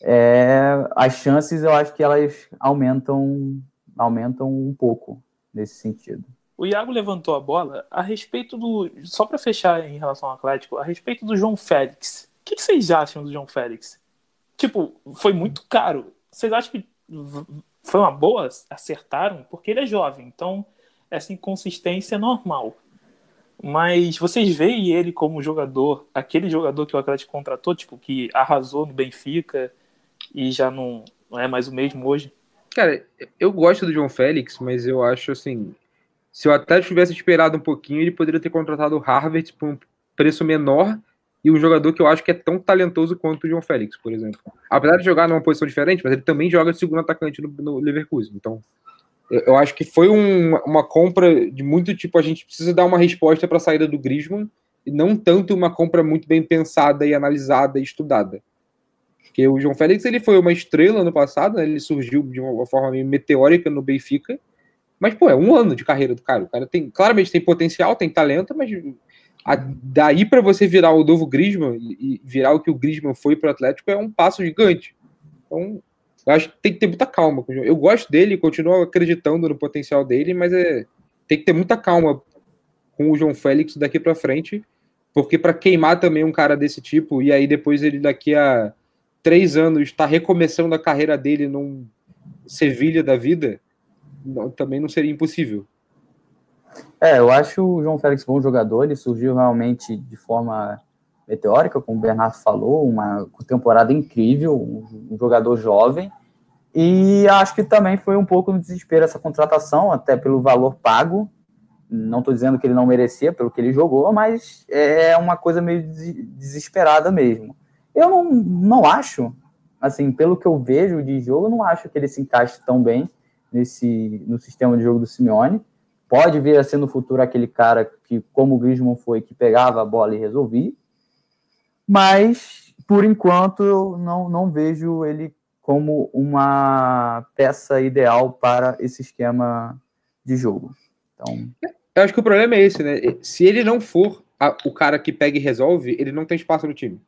é, as chances eu acho que elas aumentam, aumentam um pouco nesse sentido.
O Iago levantou a bola a respeito do. Só para fechar em relação ao Atlético, a respeito do João Félix. O que, vocês acham do João Félix? Tipo, foi muito caro. Vocês acham que foi uma boa? Acertaram? Porque ele é jovem, então essa inconsistência é normal. Mas vocês veem ele como jogador, aquele jogador que o Atlético contratou, tipo, que arrasou no Benfica e já não, não é mais o mesmo hoje?
Cara, eu gosto do João Félix, mas eu acho assim, se o Atlético tivesse esperado um pouquinho, ele poderia ter contratado o Harvard por um preço menor e um jogador que eu acho que é tão talentoso quanto o João Félix, por exemplo. Apesar de jogar numa posição diferente, mas ele também joga de segundo atacante no, no Leverkusen. Então, eu, eu acho que foi um, uma compra de muito tipo, a gente precisa dar uma resposta para a saída do Griezmann e não tanto uma compra muito bem pensada e analisada e estudada. Porque o João Félix ele foi uma estrela no passado, né? ele surgiu de uma forma meio meteórica no Benfica, mas, pô, é um ano de carreira do cara. O cara tem, claramente tem potencial, tem talento, mas a, daí para você virar o novo Griezmann e, e virar o que o Griezmann foi para Atlético é um passo gigante. Então, eu acho que tem que ter muita calma. Eu gosto dele, continuo acreditando no potencial dele, mas é, tem que ter muita calma com o João Félix daqui para frente, porque para queimar também um cara desse tipo e aí depois ele daqui a três anos está recomeçando a carreira dele num Sevilha da vida, não, também não seria impossível.
É, eu acho o João Félix bom jogador, ele surgiu realmente de forma meteórica, como o Bernardo falou, uma temporada incrível, um, jogador jovem, e acho que também foi um pouco no desespero essa contratação, até pelo valor pago, não estou dizendo que ele não merecia pelo que ele jogou, mas é uma coisa meio desesperada mesmo. Eu não, não acho, assim, pelo que eu vejo de jogo, eu não acho que ele se encaixe tão bem nesse no sistema de jogo do Simeone. Pode vir a ser no futuro aquele cara que, como o Griezmann foi, que pegava a bola e resolvia. Mas, por enquanto, eu não, não vejo ele como uma peça ideal para esse esquema de jogo. Então...
Eu acho que o problema é esse, né? Se ele não for a, o cara que pega e resolve, ele não tem espaço no time.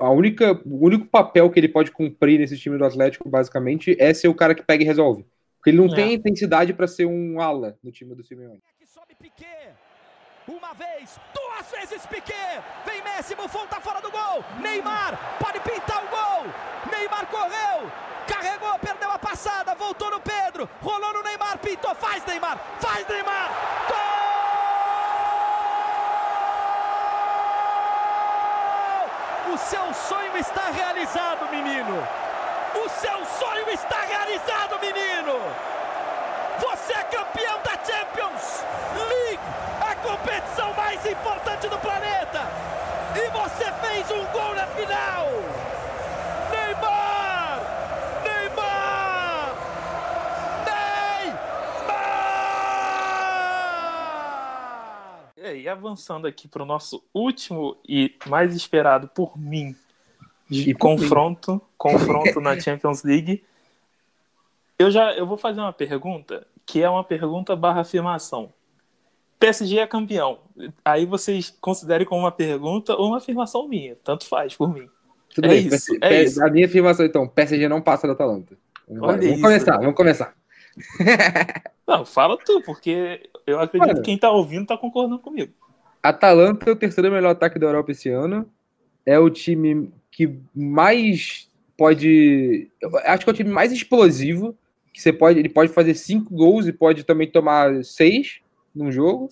A única, o único papel que ele pode cumprir nesse time do Atlético, basicamente, é ser o cara que pega e resolve. Porque ele não é. tem intensidade para ser um ala no time do Simeone. Sobe Piquet. Uma vez, duas vezes Piquet. Vem Messi, Buffon tá fora do gol. Neymar pode pintar o gol. Neymar correu, carregou, perdeu a passada, voltou no Pedro, rolou no Neymar, pintou, faz Neymar, faz Neymar. Gol! O seu sonho está realizado, menino. O seu sonho está realizado, menino! Você é campeão da Champions League, a competição mais importante do planeta! E você fez um gol na final!
E avançando aqui para o nosso último e mais esperado por mim de confronto, confronto na Champions League. Eu já eu vou fazer uma pergunta que é uma pergunta barra afirmação. PSG é campeão. Aí vocês considerem como uma pergunta ou uma afirmação minha. Tanto faz por mim.
Tudo é bem. Isso, é isso. A minha afirmação, então, PSG não passa da Atalanta. Vamos, vamos começar, vamos começar.
Não, fala tu, porque eu acredito Olha, que quem tá ouvindo tá concordando comigo.
Atalanta é o terceiro melhor ataque da Europa esse ano. É o time que mais pode. Acho que é o time mais explosivo. Que você pode. Ele pode fazer cinco gols e pode também tomar seis num jogo.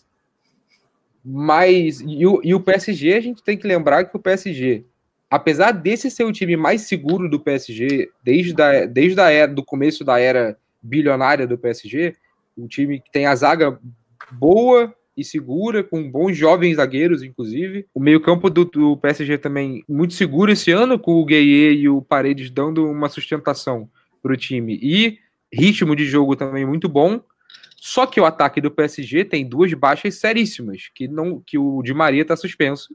Mas. E o, e o PSG, a gente tem que lembrar que o PSG, apesar desse ser o time mais seguro do PSG, desde, a, desde a era, do começo da era bilionária do PSG, um time que tem a zaga boa, e segura, com bons jovens zagueiros, inclusive. O meio-campo do, do, PSG também muito seguro esse ano, com o Gueye e o Paredes dando uma sustentação para o time. E ritmo de jogo também muito bom. Só que o ataque do PSG tem duas baixas seríssimas, que não que o Di Maria está suspenso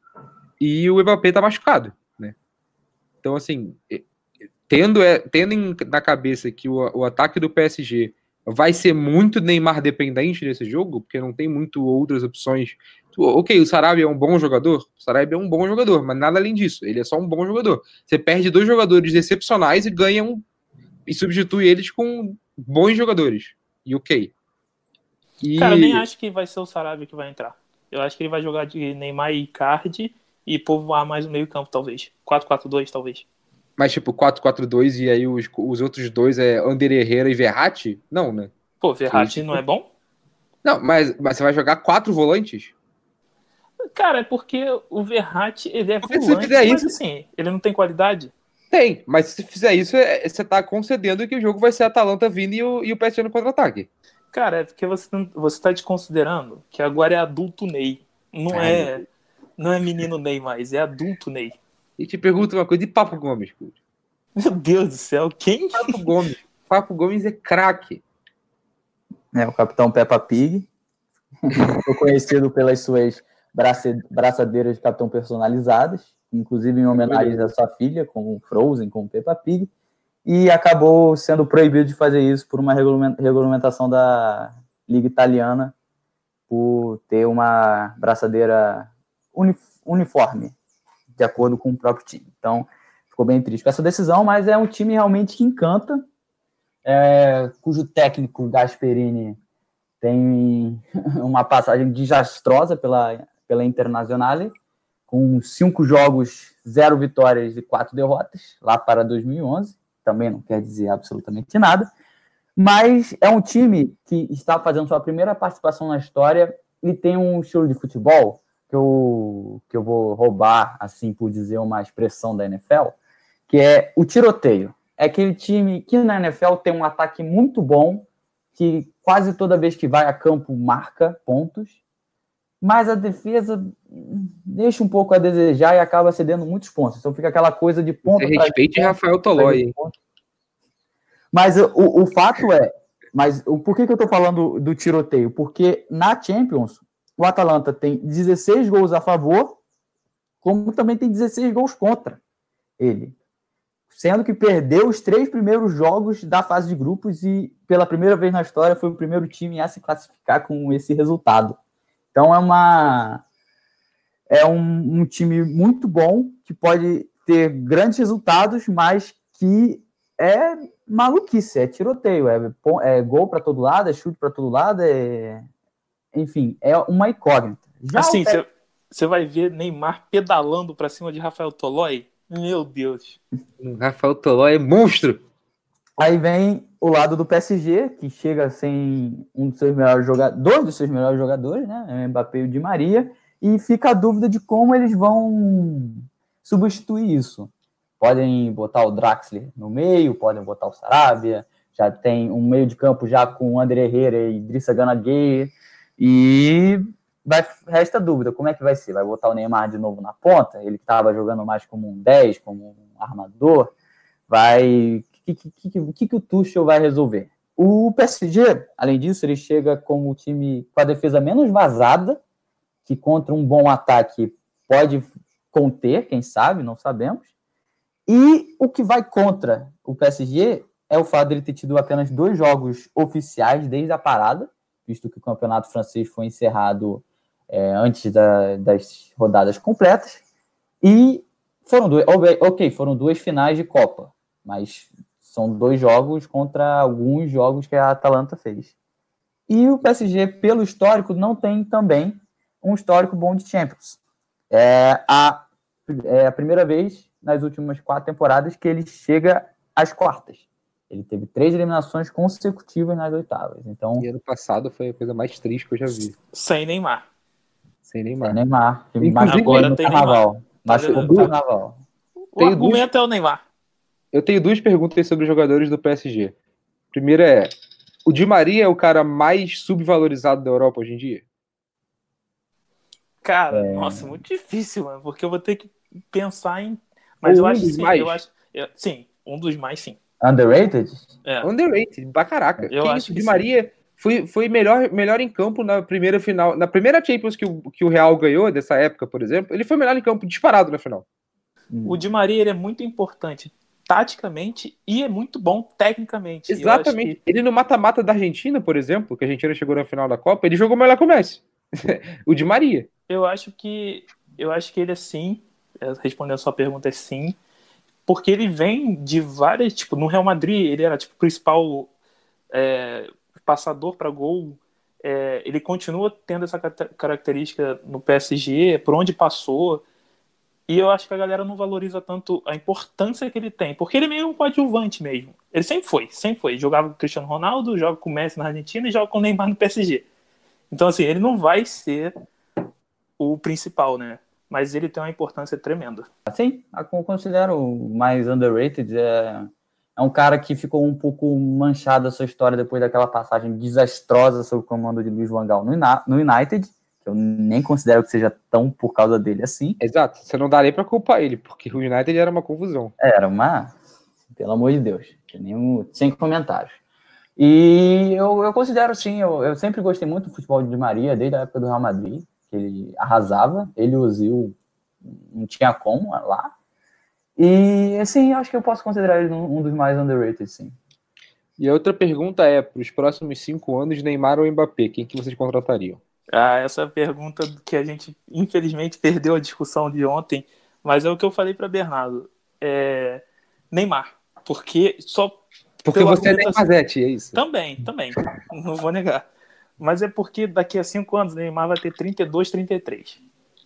e o Mbappé está machucado, né? Então assim, tendo é, tendo na cabeça que o, o ataque do PSG vai ser muito Neymar dependente nesse jogo, porque não tem muito outras opções. Ok, o Sarabia é um bom jogador, o Sarabia é um bom jogador, mas nada além disso, ele é só um bom jogador. Você perde dois jogadores excepcionais e ganha um e substitui eles com bons jogadores. E ok.
E... Cara, eu nem acho que vai ser o Sarabia que vai entrar. Eu acho que ele vai jogar de Neymar e Card e povoar mais o meio-campo, talvez. 4-4-2, talvez.
Mas tipo 4-4-2 e aí os, os outros dois é Ander Herrera e Verratti? Não, né?
Pô, Verratti não é bom?
Não, mas, mas você vai jogar quatro volantes?
Cara, é porque o Verratti, ele é porque volante, mas isso... assim, ele não tem qualidade?
Tem, mas se fizer isso, é, você tá concedendo que o jogo vai ser Atalanta vindo e o, e o PSG no contra-ataque.
Cara, é porque você, você tá desconsiderando que agora é adulto Ney. Não é, é não é menino Ney mais, é adulto Ney.
E te pergunto uma coisa, de Papo Gomes?
Meu Deus do céu, quem?
Papo Gomes. Papo Gomes é craque.
É, o capitão Peppa Pig. Foi conhecido pelas suas braçadeiras de capitão personalizadas, inclusive em homenagem à sua filha, com Frozen, com Peppa Pig, e acabou sendo proibido de fazer isso por uma regulamentação da Liga Italiana por ter uma braçadeira uniforme, de acordo com o próprio time. Então, ficou bem triste com essa decisão, mas é um time realmente que encanta, é, cujo técnico Gasperini tem uma passagem desastrosa pela, pela Internazionale, com cinco jogos, zero vitórias e quatro derrotas, lá para 2011. Também não quer dizer absolutamente nada. Mas é um time que está fazendo sua primeira participação na história e tem um estilo de futebol que eu, que eu vou roubar, assim por dizer uma expressão da NFL, que é o tiroteio. É aquele time que na NFL tem um ataque muito bom, que quase toda vez que vai a campo marca pontos, mas a defesa deixa um pouco a desejar e acaba cedendo muitos pontos. Então fica aquela coisa de ponto.
Você respeite Rafael Tolói.
Mas o, o fato é, mas o, por que, que eu estou falando do tiroteio? Porque na Champions, o Atalanta tem 16 gols a favor, como também tem 16 gols contra ele. Sendo que perdeu os três primeiros jogos da fase de grupos e, pela primeira vez na história, foi o primeiro time a se classificar com esse resultado. Então é uma é um, um time muito bom que pode ter grandes resultados, mas que é maluquice, é tiroteio, é, é gol para todo lado, é chute para todo lado, é enfim, é uma incógnita.
Já assim, você vai ver Neymar pedalando para cima de Rafael Tolói? Meu Deus.
Rafael Tolói é monstro.
Aí vem o lado do PSG, que chega sem um dos seus melhores jogadores, dois dos seus melhores jogadores, né? É o Mbappé e o Di Maria, e fica a dúvida de como eles vão substituir isso. Podem botar o Draxler no meio, podem botar o Sarabia, já tem um meio de campo já com o André Herrera e Idrissa Gana Gay, e vai, resta dúvida, como é que vai ser? Vai botar o Neymar de novo na ponta? Ele estava jogando mais como um 10, como um armador? Vai que, que, que, que o Tuchel vai resolver? O PSG, além disso, ele chega como o time com a defesa menos vazada, que contra um bom ataque pode conter, quem sabe, não sabemos. E o que vai contra o PSG é o fato de ele ter tido apenas dois jogos oficiais desde a parada, visto que o campeonato francês foi encerrado é, antes da, das rodadas completas. E foram duas, ok, foram duas finais de Copa, mas são dois jogos contra alguns jogos que a Atalanta fez. E o PSG, pelo histórico, não tem também um histórico bom de Champions. É a, é a primeira vez nas últimas quatro temporadas que ele chega às quartas. Ele teve três eliminações consecutivas nas oitavas. Então,
e ano passado foi a coisa mais triste que eu já vi.
Sem Neymar.
Sem Neymar. Sem Neymar.
Inclusive, agora tem carnaval. Neymar.
Machucou o carnaval.
O argumento é o Neymar.
Eu tenho duas perguntas sobre os jogadores do PSG. Primeira é: o Di Maria é o cara mais subvalorizado da Europa hoje em dia?
Cara, é... nossa, muito difícil, mano, porque eu vou ter que pensar em. Mas Ou eu um acho que sim, mais. eu acho. Eu, sim, um dos mais, sim.
Underrated?
É. Underrated, pra caraca. Eu que acho isso? que Di Maria foi, foi melhor, melhor em campo na primeira final. Na primeira Champions que o, que o Real ganhou, dessa época, por exemplo, ele foi melhor em campo disparado na final.
O Di Maria ele é muito importante taticamente e é muito bom tecnicamente.
Exatamente. Que... Ele no mata-mata da Argentina, por exemplo, que a Argentina chegou na final da Copa, ele jogou melhor que o Messi. o de Maria.
Eu acho que eu acho que ele é sim, é, respondendo a sua pergunta é sim, porque ele vem de várias, tipo, no Real Madrid ele era tipo principal é, passador para gol. É, ele continua tendo essa característica no PSG, por onde passou. E eu acho que a galera não valoriza tanto a importância que ele tem, porque ele é meio um coadjuvante mesmo. Ele sempre foi, sempre foi. Jogava com o Cristiano Ronaldo, joga com o Messi na Argentina e joga com o Neymar no PSG. Então, assim, ele não vai ser o principal, né? Mas ele tem uma importância tremenda.
Sim, eu considero mais underrated. É, é um cara que ficou um pouco manchado a sua história depois daquela passagem desastrosa sob o comando de Luiz Van Gaal no United eu nem considero que seja tão por causa dele assim.
Exato, você não dá nem pra culpar ele, porque o United era uma confusão.
Era uma. Pelo amor de Deus, nenhum, sem comentários. E eu, eu considero sim, eu, eu sempre gostei muito do futebol de Maria, desde a época do Real Madrid, que ele arrasava, ele e o Zil não tinha como lá. E assim, acho que eu posso considerar ele um dos mais underrated, sim.
E a outra pergunta é: para os próximos cinco anos, Neymar ou Mbappé, quem que vocês contratariam?
Ah, essa pergunta que a gente infelizmente perdeu a discussão de ontem, mas é o que eu falei para Bernardo. É... Neymar, porque só
porque você é Neymarzete, é isso?
Também, também, não vou negar. Mas é porque daqui a cinco anos Neymar vai ter 32, 33.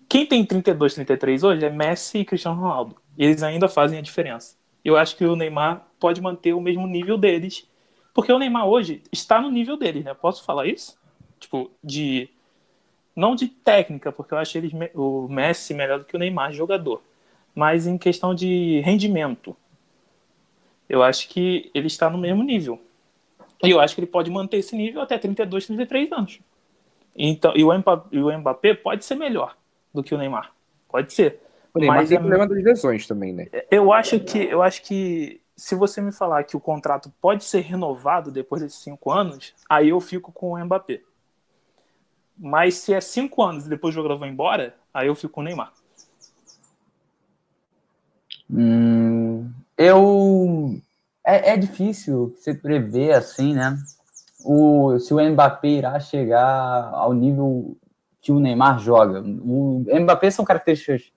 Quem tem 32, 33 hoje é Messi e Cristiano Ronaldo. Eles ainda fazem a diferença. Eu acho que o Neymar pode manter o mesmo nível deles, porque o Neymar hoje está no nível deles, né? Posso falar isso? Tipo, de não de técnica, porque eu acho eles, o Messi melhor do que o Neymar jogador, mas em questão de rendimento. Eu acho que ele está no mesmo nível. E eu acho que ele pode manter esse nível até 32, 33 anos. Então, e o Mbappé, o Mbappé pode ser melhor do que o Neymar. Pode ser.
O Neymar mas tem é, problema das lesões também, né?
Eu acho que eu acho que se você me falar que o contrato pode ser renovado depois desses cinco anos, aí eu fico com o Mbappé. Mas se é cinco anos e depois o jogador vai embora, aí eu fico com o Neymar.
Hum, eu é, é difícil você prever assim, né? O, se o Mbappé irá chegar ao nível que o Neymar joga. O Mbappé são características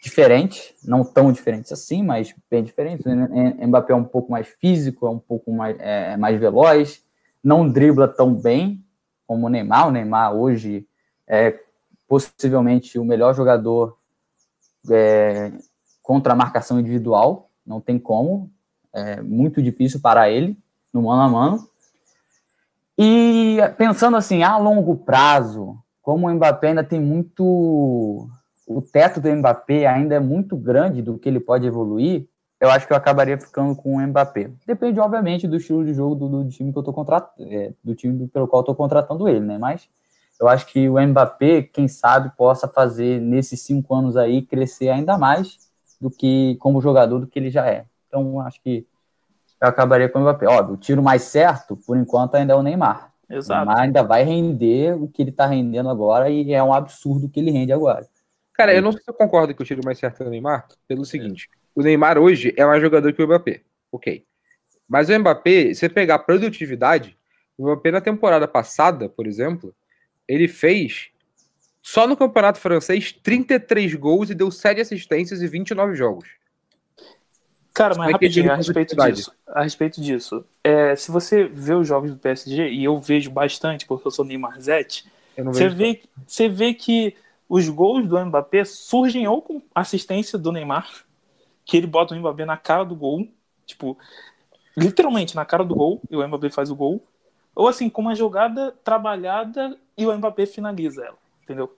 diferentes, não tão diferentes assim, mas bem diferentes. O Mbappé é um pouco mais físico, é um pouco mais, é, é, mais veloz, não dribla tão bem como o Neymar. O Neymar hoje é possivelmente o melhor jogador é, contra a marcação individual, não tem como é muito difícil para ele no mano a mano. E pensando assim, a longo prazo, como o Mbappé ainda tem muito. O teto do Mbappé ainda é muito grande do que ele pode evoluir, eu acho que eu acabaria ficando com o Mbappé. Depende, obviamente, do estilo de jogo do, do time que eu tô contratando, é, do time pelo qual eu tô contratando ele, né? Mas eu acho que o Mbappé, quem sabe, possa fazer nesses cinco anos aí crescer ainda mais do que como jogador do que ele já é. Então, acho que eu acabaria com o Mbappé. Óbvio, o tiro mais certo, por enquanto, ainda é o Neymar.
Exato.
O Neymar ainda vai render o que ele está rendendo agora e é um absurdo o que ele rende agora.
Cara, eu não sei se eu concordo que o tiro mais certo é o Neymar, pelo seguinte: o Neymar hoje é mais jogador que o Mbappé. Ok. Mas o Mbappé, se pegar produtividade, o Mbappé na temporada passada, por exemplo, ele fez só no Campeonato Francês 33 gols e deu 7 assistências e 29 jogos.
Cara, mas rapidinho, a respeito disso. A respeito disso. É, se você vê os jogos do PSG, e eu vejo bastante, porque eu sou Neymar Zete, você vê, você vê que os gols do Mbappé surgem ou com assistência do Neymar, que ele bota o Mbappé na cara do gol, tipo, literalmente na cara do gol, e o Mbappé faz o gol, ou assim, com uma jogada trabalhada e o Mbappé finaliza ela, entendeu?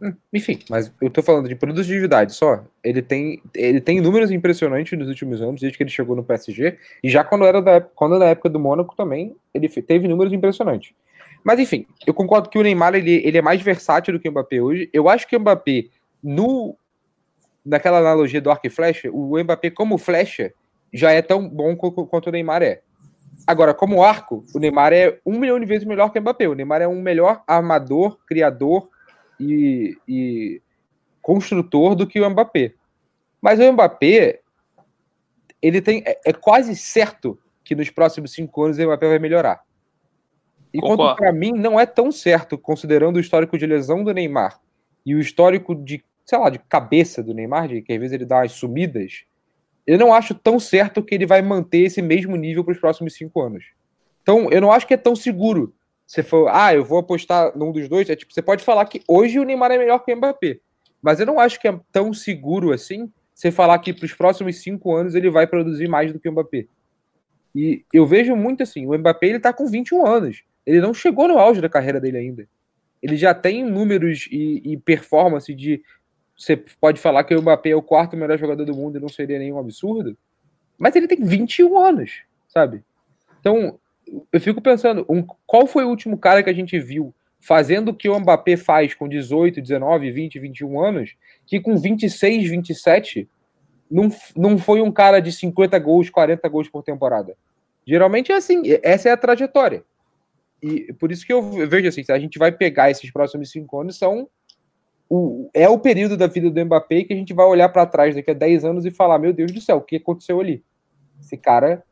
Hum, enfim, mas eu tô falando de produtividade só. Ele tem, ele tem números impressionantes nos últimos anos, desde que ele chegou no PSG. E já quando era da, quando na época do Mônaco também, ele teve números impressionantes. Mas enfim, eu concordo que o Neymar ele, ele é mais versátil do que o Mbappé hoje. Eu acho que o Mbappé, no, naquela analogia do arco e flecha, o Mbappé como flecha já é tão bom quanto o Neymar é. Agora, como arco, o Neymar é um milhão de vezes melhor que o Mbappé. O Neymar é um melhor armador, criador, e, e construtor do que o Mbappé. Mas o Mbappé, ele tem é, é quase certo que nos próximos cinco anos o Mbappé vai melhorar. Enquanto para mim não é tão certo, considerando o histórico de lesão do Neymar e o histórico de, sei lá, de cabeça do Neymar, de que às vezes ele dá umas sumidas, eu não acho tão certo que ele vai manter esse mesmo nível para os próximos cinco anos. Então, eu não acho que é tão seguro você for, ah, eu vou apostar num dos dois, é tipo, você pode falar que hoje o Neymar é melhor que o Mbappé. Mas eu não acho que é tão seguro assim você falar que para os próximos cinco anos ele vai produzir mais do que o Mbappé. E eu vejo muito assim, o Mbappé ele tá com 21 anos. Ele não chegou no auge da carreira dele ainda. Ele já tem números e, e performance de. Você pode falar que o Mbappé é o quarto melhor jogador do mundo e não seria nenhum absurdo. Mas ele tem 21 anos, sabe? Então, eu fico pensando, um, qual foi o último cara que a gente viu fazendo o que o Mbappé faz com 18, 19, 20, 21 anos, que com 26, 27 não, não foi um cara de 50 gols, 40 gols por temporada. Geralmente é assim, essa é a trajetória. E por isso que eu vejo assim, a gente vai pegar esses próximos cinco anos, são o, é o período da vida do Mbappé que a gente vai olhar para trás daqui a 10 anos e falar: meu Deus do céu, o que aconteceu ali? Esse cara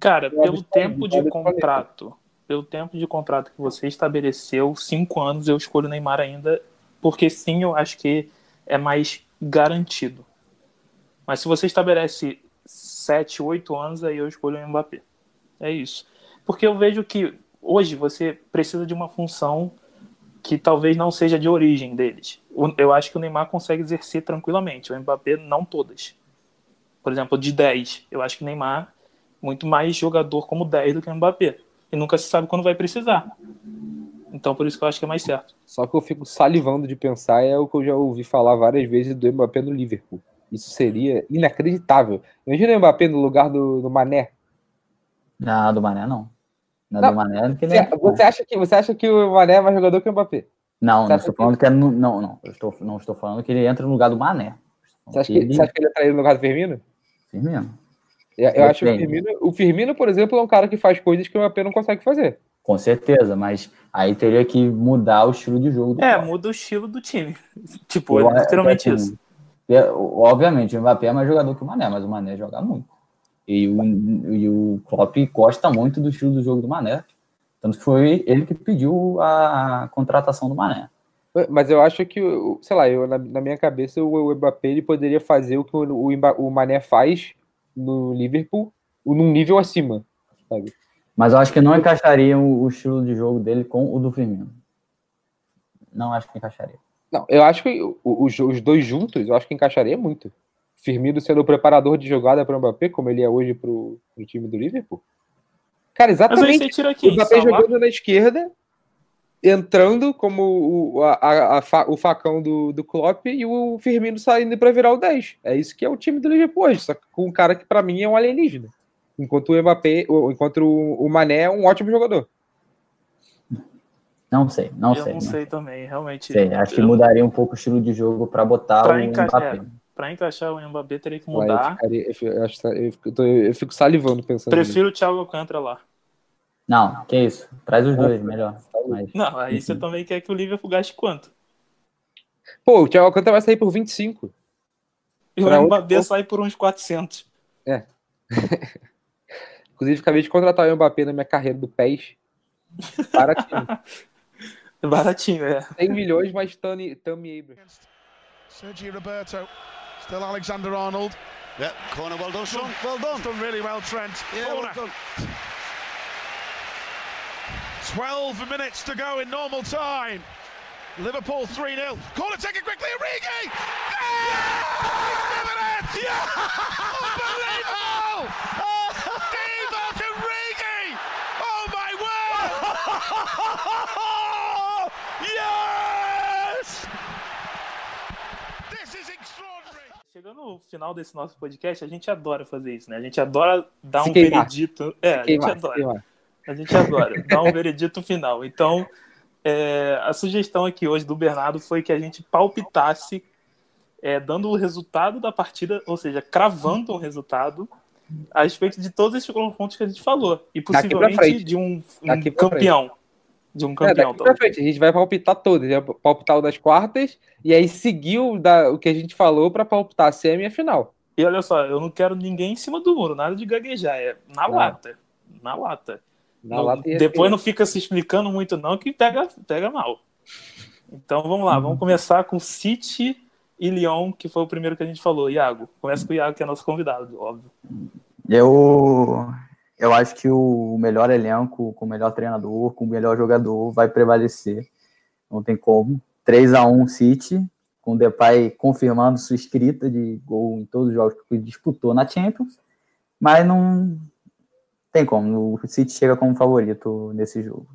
Cara, pelo tempo de contrato, pelo tempo de contrato que você estabeleceu, cinco anos, eu escolho o Neymar ainda, porque sim, eu acho que é mais garantido. Mas se você estabelece sete, oito anos, aí eu escolho o Mbappé. É isso. Porque eu vejo que hoje você precisa de uma função que talvez não seja de origem deles. Eu acho que o Neymar consegue exercer tranquilamente, o Mbappé não todas. Por exemplo, de 10, eu acho que o Neymar muito mais jogador como 10 do que o Mbappé. E nunca se sabe quando vai precisar. Então, por isso que eu acho que é mais certo.
Só que eu fico salivando de pensar, é o que eu já ouvi falar várias vezes do Mbappé no Liverpool. Isso seria inacreditável. Imagina o Mbappé no lugar do, do Mané.
Não, do Mané não. Não, não do Mané que nem...
você, acha que, você acha que o Mané é mais jogador que o Mbappé?
Não, não estou falando que, que é. No, não, não. Eu estou, não estou falando que ele entra no lugar do Mané.
Você acha que, ele... você acha que ele entraria no lugar do Firmino?
Firmino.
Eu, acho que o Firmino, o Firmino, por exemplo, é um cara que faz coisas que o Mbappé não consegue fazer.
Com certeza, mas aí teria que mudar o estilo de jogo.
é, muda o estilo do time. tipo, é literalmente é, isso.
É, obviamente, o Mbappé é mais jogador que o Mané, mas o Mané joga muito. E o, e o Klopp gosta muito do estilo do jogo do Mané. Tanto que foi ele que pediu a contratação do Mané.
Mas eu acho que, sei lá, eu, na, na minha cabeça, o, o Mbappé ele poderia fazer o que o, o, o Mané faz no Liverpool, num nível acima, sabe?
Mas eu acho que não encaixaria o, estilo de jogo dele com o do Firmino. Não acho que encaixaria.
Não, eu acho que os, os dois juntos, eu acho que encaixaria muito. Firmino sendo o preparador de jogada para o Mbappé, como ele é hoje para o time do Liverpool. Cara, exatamente.
Aqui,
o Mbappé jogando na esquerda, entrando como o, a, a, a, o facão do, do Klopp e o Firmino saindo para virar o 10. É isso que é o time do Liverpool hoje, só que com um cara que para mim é um alienígena. Enquanto o Mbappé, enquanto o, o Mané é um ótimo jogador.
Não sei, não
eu
sei.
Eu não sei também, realmente.
Sei, acho que mudaria um pouco o estilo de jogo para botar pra o encaixar, Mbappé.
É, para encaixar o Mbappé teria que mudar.
eu, ficaria, eu, eu, fico, eu, fico, salivando pensando.
Prefiro o Thiago Alcântara lá.
Não, que isso. Traz os dois, melhor. Mas...
Não, aí você também quer que o Liverpool gaste quanto?
Pô, o Thiago Alcântara vai sair por 25.
E o Mbappé sai por uns 400.
É. Inclusive, acabei de contratar o Mbappé na minha carreira do PES. Baratinho.
Baratinho, é.
100 milhões mais Tammy Abrams.
Sergio Roberto. Still Alexander Arnold. Yeah, corner well done, Sean. Well done. Done really well, Trent. Yeah, corner. Well done. 12 minutes to go in normal time. Liverpool 3 0. Corner taken quickly. Origi! Yeah! yeah! yeah! Unbelievable! Divock Origi! Oh my word! yes! This is extraordinary!
Chegando no final desse nosso podcast, a gente adora fazer isso, né? A gente adora dar Se um queimar. veredito. É, a gente adora. A gente adora dar um veredito final. Então, é, a sugestão aqui hoje do Bernardo foi que a gente palpitasse, é, dando o resultado da partida, ou seja, cravando o resultado a respeito de todos esses confrontos que a gente falou. E possivelmente de um, um campeão. De um campeão.
É, frente, a gente vai palpitar todos. Vai palpitar o das quartas e aí seguir o, da, o que a gente falou para palpitar a semi e a final.
E olha só, eu não quero ninguém em cima do muro, nada de gaguejar, é na lata. Na lata. Não, depois não fica se explicando muito, não, que pega, pega mal. Então vamos lá, vamos começar com City e Lyon, que foi o primeiro que a gente falou. Iago, começa com o Iago, que é nosso convidado, óbvio.
Eu, eu acho que o melhor elenco, com o melhor treinador, com o melhor jogador, vai prevalecer. Não tem como. 3 a 1 City, com o Depay confirmando sua escrita de gol em todos os jogos que disputou na Champions, mas não, tem como. O City chega como favorito nesse jogo.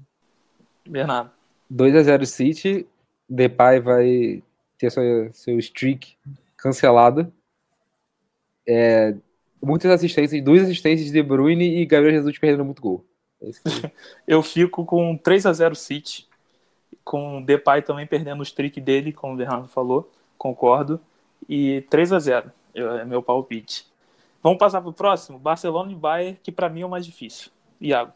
Bernardo.
2 a 0 City. Depay vai ter seu, seu streak cancelado. É, muitas assistências, duas assistências de De Bruyne e Gabriel Jesus perdendo muito gol.
É eu fico com 3 a 0 City, com o Depay também perdendo o streak dele, como o Bernardo falou, concordo, e 3 a 0 é meu palpite. Vamos passar para o próximo? Barcelona e Bayern, que para mim é o mais difícil. Iago.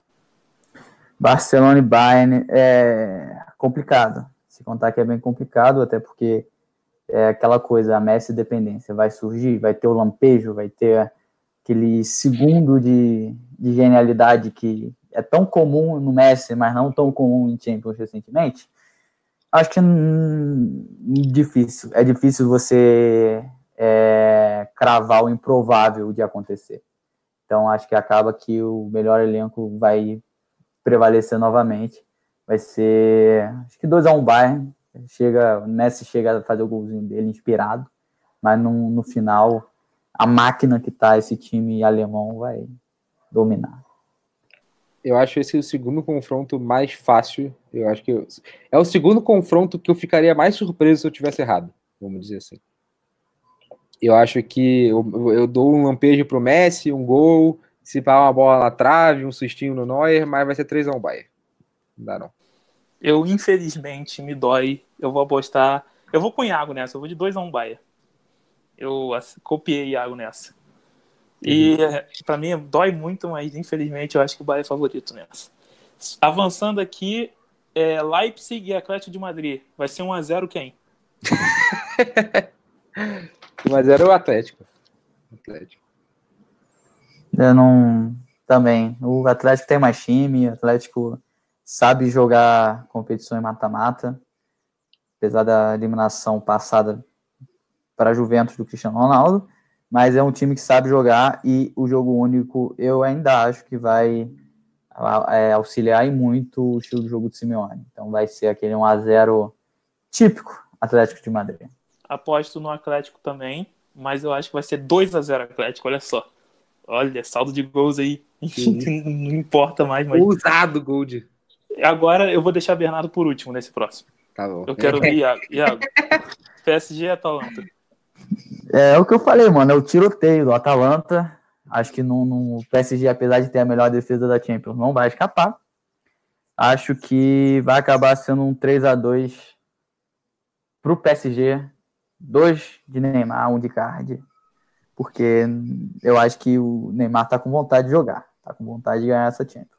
Barcelona e Bayern é complicado. Se contar que é bem complicado, até porque é aquela coisa, a Messi dependência vai surgir, vai ter o lampejo, vai ter aquele segundo de, de genialidade que é tão comum no Messi, mas não tão comum em Champions recentemente, acho que hum, difícil. É difícil você é, cravar o improvável de acontecer. Então acho que acaba que o melhor elenco vai prevalecer novamente. Vai ser acho que 2 a 1 um Bayern. Chega, o Messi chega a fazer o golzinho dele inspirado, mas no, no final a máquina que tá esse time alemão vai dominar.
Eu acho esse o segundo confronto mais fácil. Eu acho que eu, é o segundo confronto que eu ficaria mais surpreso se eu tivesse errado, vamos dizer assim. Eu acho que eu, eu dou um lampejo pro Messi, um gol, se pá uma bola na trave, um sustinho no Neuer, mas vai ser 3x1 um Bayern. Não dá não.
Eu, infelizmente, me dói. Eu vou apostar. Eu vou com o Iago nessa, eu vou de 2x1 um Bayern. Eu copiei Iago nessa. E uhum. para mim dói muito, mas infelizmente eu acho que o Bayern é favorito nessa. Avançando aqui, é Leipzig e Atlético de Madrid. Vai ser 1x0 quem?
1x0 o Atlético. Atlético.
Eu não. Também. O Atlético tem mais time, o Atlético sabe jogar competição em mata-mata. Apesar da eliminação passada para a Juventus do Cristiano Ronaldo, mas é um time que sabe jogar e o jogo único eu ainda acho que vai é, auxiliar e muito o estilo de jogo do Simeone. Então vai ser aquele 1 a 0 típico Atlético de Madrid.
Aposto no Atlético também, mas eu acho que vai ser 2 a 0 Atlético, olha só. Olha, saldo de gols aí. não importa mais, mas.
Usado, Gold.
Agora eu vou deixar Bernardo por último nesse próximo.
Tá bom.
Eu quero ver Iago. Iago. PSG e Atalanta.
É, é o que eu falei, mano. É o tiroteio do Atalanta. Acho que no, no PSG, apesar de ter a melhor defesa da Champions, não vai escapar. Acho que vai acabar sendo um 3 a 2 pro PSG. Dois de Neymar, um de Card. Porque eu acho que o Neymar tá com vontade de jogar. Tá com vontade de ganhar essa Champions.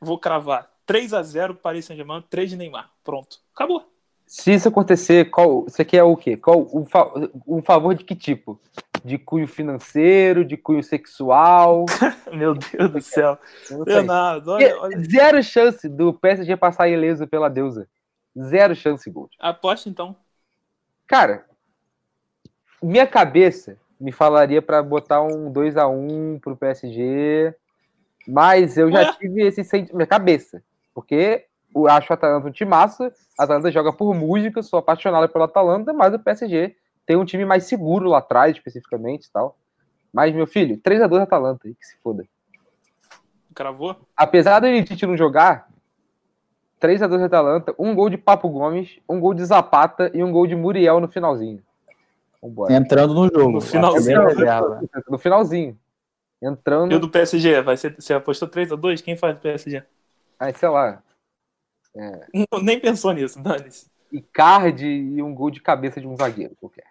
Vou cravar. 3 a 0 Paris Saint-Germain, 3 de Neymar. Pronto. Acabou.
Se isso acontecer, qual, você quer o quê? Qual, um, fa um favor de que tipo? De cunho financeiro, de cunho sexual?
Meu Deus do céu. Leonardo, olha, olha.
Zero chance do PSG passar ileso pela deusa. Zero chance, Gold.
Aposta então.
Cara, minha cabeça me falaria para botar um 2 a 1 pro PSG, mas eu já Ué? tive esse sentimento. Minha cabeça. Porque eu acho o Atalanta um time massa. A Atalanta joga por música, sou apaixonado pelo Atalanta, mas o PSG tem um time mais seguro lá atrás, especificamente e tal. Mas, meu filho, 3x2 Atalanta, que se foda.
Cravou?
Apesar do Elitite não jogar, 3x2 Atalanta, um gol de Papo Gomes, um gol de Zapata e um gol de Muriel no finalzinho.
Vambora. Entrando no jogo.
No finalzinho.
No finalzinho. Entrando.
E o do PSG? Vai ser, você apostou 3x2? Quem faz o PSG?
Ah, sei lá.
É. Não, nem pensou nisso, Dani-se.
Icardi e um gol de cabeça de um zagueiro qualquer.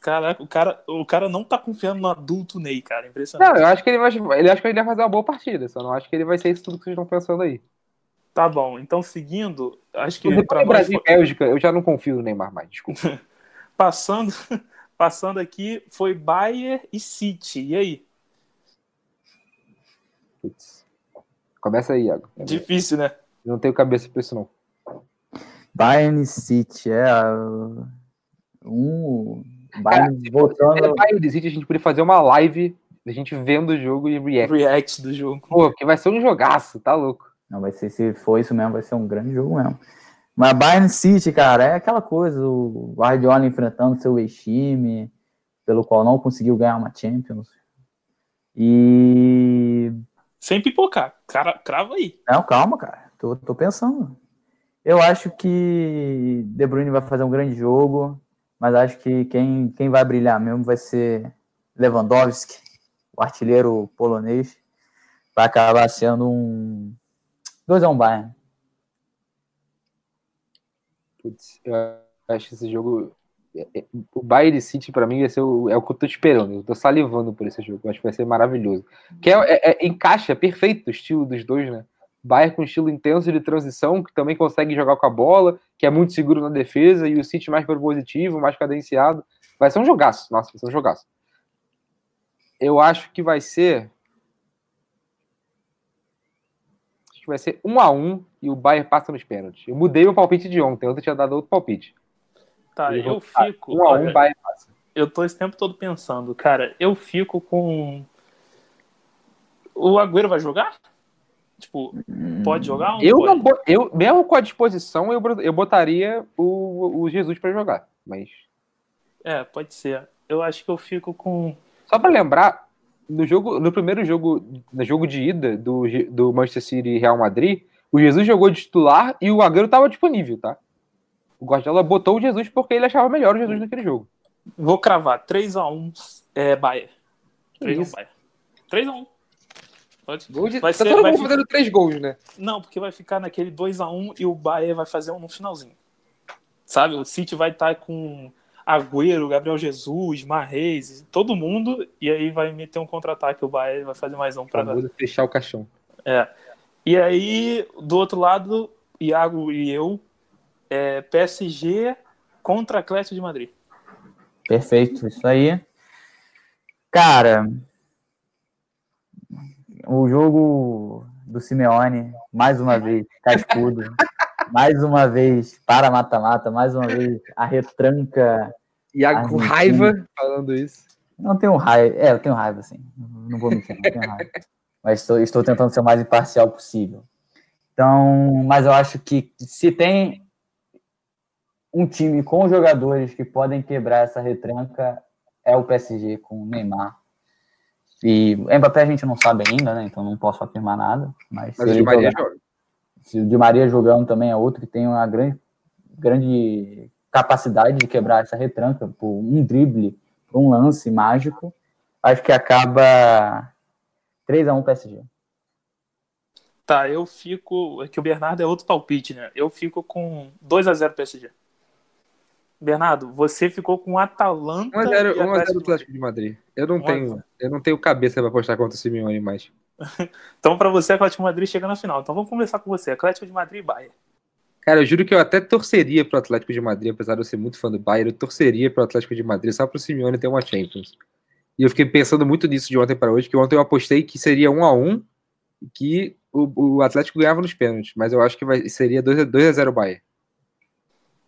Caraca, o cara, o cara não tá confiando no adulto Ney, cara. Impressionante.
Não, eu acho que ele vai, ele acho que ele vai fazer uma boa partida, só não acho que ele vai ser isso tudo que vocês estão pensando aí.
Tá bom, então seguindo, acho que
para Brasil e Bélgica, eu já não confio no Neymar mais, desculpa.
passando, passando aqui foi Bayern e City. E aí?
Putz. Começa aí, Iago.
Difícil, né?
Não tenho cabeça pra isso, não.
Bayern City, é. Um. Bayern Cara, voltando.
Bayern City, a gente poderia fazer uma live a gente vendo o jogo e react.
React do jogo.
Pô, porque vai ser um jogaço, tá louco.
Não, vai ser, se for isso mesmo, vai ser um grande jogo mesmo. Mas Bayern City, cara, é aquela coisa, o Guardiola enfrentando seu ex-time, pelo qual não conseguiu ganhar uma Champions. E.
Sem pipocar, cara, crava aí.
Não, calma, cara. Tô, tô pensando. Eu acho que De Bruyne vai fazer um grande jogo, mas acho que quem, quem vai brilhar mesmo vai ser Lewandowski, o artilheiro polonês. Vai acabar sendo um 2x1 um Bayern.
Putz, eu acho que esse jogo. É, é, o Bayern City, para mim, vai ser o, é o que eu tô esperando. Eu tô salivando por esse jogo. Eu acho que vai ser maravilhoso. Que é, é, é encaixa perfeito o estilo dos dois, né? Bayern com estilo intenso de transição, que também consegue jogar com a bola, que é muito seguro na defesa, e o City mais propositivo, mais cadenciado. Vai ser um jogaço. Nossa, vai ser um jogaço. Eu acho que vai ser. Que vai ser 1 a 1 e o Bayern passa nos pênaltis. Eu mudei o palpite de ontem, ontem eu tinha dado outro palpite.
Tá,
Eu
eu fico.
1 a 1
olha,
Bayern passa.
eu tô esse tempo todo pensando, cara, eu fico com. O Agüero vai jogar? Tipo, pode jogar?
Eu
pode?
não bo- eu mesmo com a disposição eu, eu botaria o, o Jesus pra jogar, mas
É, pode ser. Eu acho que eu fico com.
só pra lembrar, no jogo, no primeiro jogo, no jogo de ida do, do Manchester City e Real Madrid, o Jesus jogou de titular e o Agüero tava disponível, tá? O Guardiola botou o Jesus porque ele achava melhor o Jesus naquele jogo.
Vou cravar 3x1 é, Bayern.
Que
3x1
isso?
Bayern. 3x1. Pode.
Gol de-
Vai
tá
ser-
todo mundo fazendo três gols, né?
Não, porque vai ficar naquele 2x1 e o Bayern vai fazer um no finalzinho. Sabe? O City vai estar com Agüero, Gabriel Jesus, Marreis, todo mundo, e aí vai meter um contra-ataque. O Bayern vai fazer mais um pra
Famoso fechar o caixão.
É. E aí, do outro lado, Iago e eu, é, PSG contra Atlético de Madrid.
Perfeito, isso aí. Cara, o jogo do Simeone, mais uma vez, cascudo. mais uma vez, para mata-mata, mais uma vez, a retranca.
Iago com
Argentina.
raiva falando isso.
Não tenho raiva, é, eu tenho raiva, sim. Não vou mentir, não tenho raiva. Mas estou, estou tentando ser o mais imparcial possível. Então, mas eu acho que se tem um time com jogadores que podem quebrar essa retranca, é o PSG com o Neymar. E o Mbappé a gente não sabe ainda, né? Então não posso afirmar nada. Mas,
Mas o Di Maria joga.
Se o Di Maria jogando também é outro que tem uma grande, grande capacidade de quebrar essa retranca por um drible, por um lance mágico, acho que acaba 3x1 PSG.
Tá, eu fico. É que o Bernardo é outro palpite, né? Eu fico com 2x0 PSG. Bernardo, você ficou com Atalanta.
1x0
e
1x0
Atlético de Madrid.
Atlético de Madrid. Eu não
1 a
tenho,
0.
eu não tenho cabeça pra apostar contra o Simeone mais.
Então, pra você, Atlético de Madrid chega na final. Então, vamos começar com você. Atlético de Madrid e Bayern.
Cara, eu juro que eu até torceria pro Atlético de Madrid, apesar de eu ser muito fã do Bayern, eu torceria pro Atlético de Madrid só pro Simeone ter uma Champions. E eu fiquei pensando muito nisso de ontem para hoje, que ontem eu apostei que seria 1 a 1 e que o, o Atlético ganhava nos pênaltis, mas eu acho que vai, seria 2 a 2 a 0 Bayern.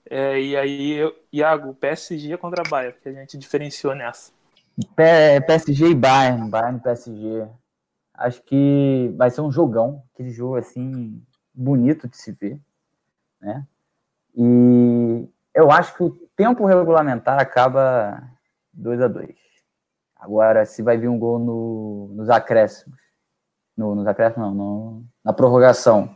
É, e aí, eu, Iago, PSG contra Bayern, que a gente diferenciou nessa.
PSG e Bayern, Bayern e PSG. Acho que vai ser um jogão, aquele jogo assim bonito de se ver, né? E eu acho que o tempo regulamentar acaba 2 a 2. Agora, se vai vir um gol no- nos acréscimos, no, nos acréscimos não, no- na prorrogação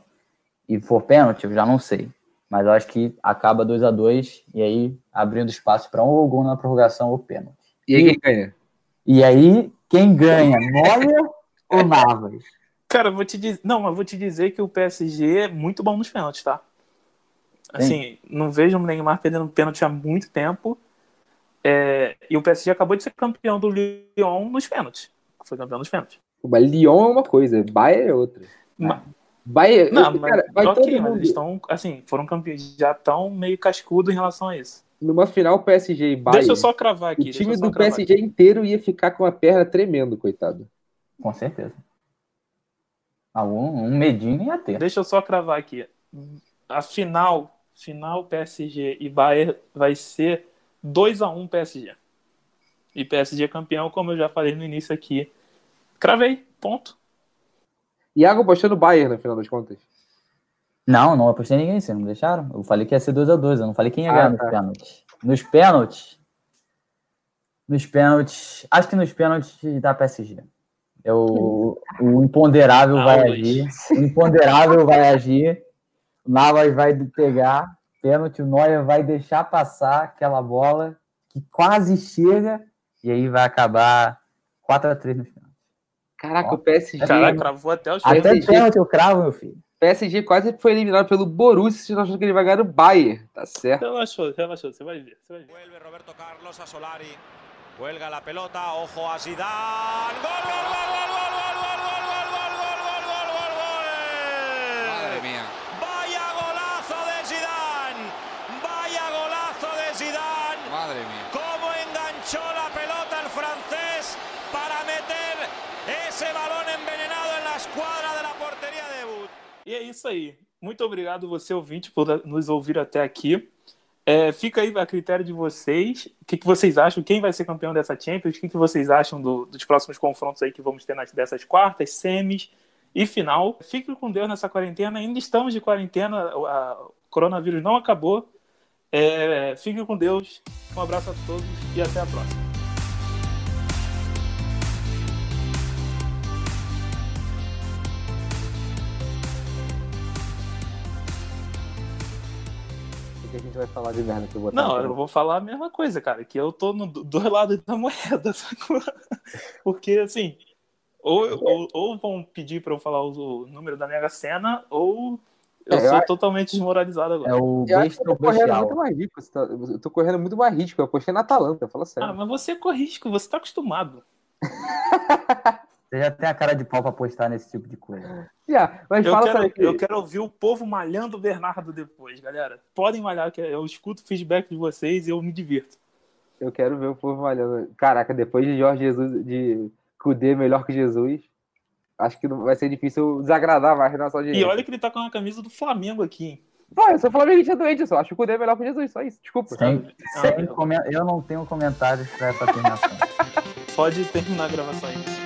e for pênalti, eu já não sei. Mas eu acho que acaba 2 a 2 e aí abrindo espaço para um ou gol na prorrogação ou pênalti.
E aí quem ganha?
E aí, quem ganha, Neuer ou Navas?
Cara, eu vou te dizer. Não, mas vou te dizer que o PSG é muito bom nos pênaltis, tá? Assim, não vejo o Neymar perdendo pênalti há muito tempo. É, e o PSG acabou de ser campeão do Lyon nos pênaltis. Foi campeão nos pênaltis.
Mas Lyon é uma coisa, Bayern é outra.
Ma-
Bayern,
Não, mas,
cara, vai
ok,
todo
mas
mundo.
eles estão, assim, foram campeões, já estão meio cascudo em relação a isso.
Numa final PSG e Bayern,
Deixa eu só cravar aqui.
o time do PSG inteiro ia ficar com a perna tremendo, coitado.
Com certeza. Algum, um medinho ia ter.
Deixa eu só cravar aqui. A final, final PSG e Bayern vai ser 2 a 1 PSG. E PSG campeão, como eu já falei no início aqui. Cravei, ponto.
Iago apostando Bayern no final das contas.
Não, não apostei ninguém, vocês não deixaram? Eu falei que ia ser 2x2, eu não falei quem ia
Ah,
ganhar nos
tá.
pênaltis. Nos pênaltis. Nos pênaltis. Acho que nos pênaltis dá PSG. Eu, o imponderável
Ah,
vai agir. O imponderável vai agir. O Navas vai pegar pênalti. O Neuer vai deixar passar aquela bola que quase chega. E aí vai acabar 4x3 nos pênaltis.
Caraca,
Ó.
o PSG,
Caraca, cravou até os
Até
PSG.
pênalti eu cravo, meu filho.
PSG quase foi eliminado pelo Borussia, vocês estão achando que ele vai ganhar no Bayern, tá certo?
Relaxou, relaxou, você vai ver, você vai ver.
Vuelve Roberto Carlos a Solari. Cuelga la pelota. Ojo a Zidane. Gol, gol, gol, gol, gol, gol, gol, gol, gol, gol, gol, gol, gol, gol.
Madre mía.
Vaya golazo de Zidane. Vaya golazo de Zidane.
Madre mía.
Cómo enganchó la pelota el francés para meter ese balón envenenado en la escuadra de la portería de But.
E é isso aí. Muito obrigado você, ouvinte, por nos ouvir até aqui. É, fica aí a critério de vocês. O que, que, vocês acham? Quem vai ser campeão dessa Champions? O que, que vocês acham do, dos próximos confrontos aí que vamos ter nas, dessas quartas, semis e final? Fique com Deus nessa quarentena. Ainda estamos de quarentena. O coronavírus não acabou. É, fique com Deus. Um abraço a todos e até a próxima.
Vai falar de merda que eu vou
Não, eu vou falar a mesma coisa, cara, que eu tô no dois lados da moeda, sacou? Porque, assim, ou, ou, ou, vão pedir pra eu falar o número da Mega Sena, ou eu é, sou eu... totalmente desmoralizado agora.
É o besta eu tô correndo
muito mais risco, tá... eu tô correndo muito mais risco, eu apostei na Atalanta, fala sério.
Ah, mas você corre risco, você tá acostumado.
Você já tem a cara de pau pra apostar nesse tipo de coisa.
Yeah, mas eu, fala quero, eu quero ouvir o povo malhando o Bernardo depois, galera. Podem malhar, que eu escuto o feedback de vocês e eu me divirto.
Eu quero ver o povo malhando. Caraca, depois de Jorge Jesus, de Cudê melhor que Jesus, acho que vai ser difícil desagradar mais na sua
direita. E olha que ele tá com a camisa do Flamengo aqui, hein?
Pô, eu sou flamenguista doente, eu só acho que o Cudê é melhor que Jesus, só isso. Desculpa.
Sem, sem eu... eu não tenho comentários pra essa afirmação.
Pode terminar a gravação aí.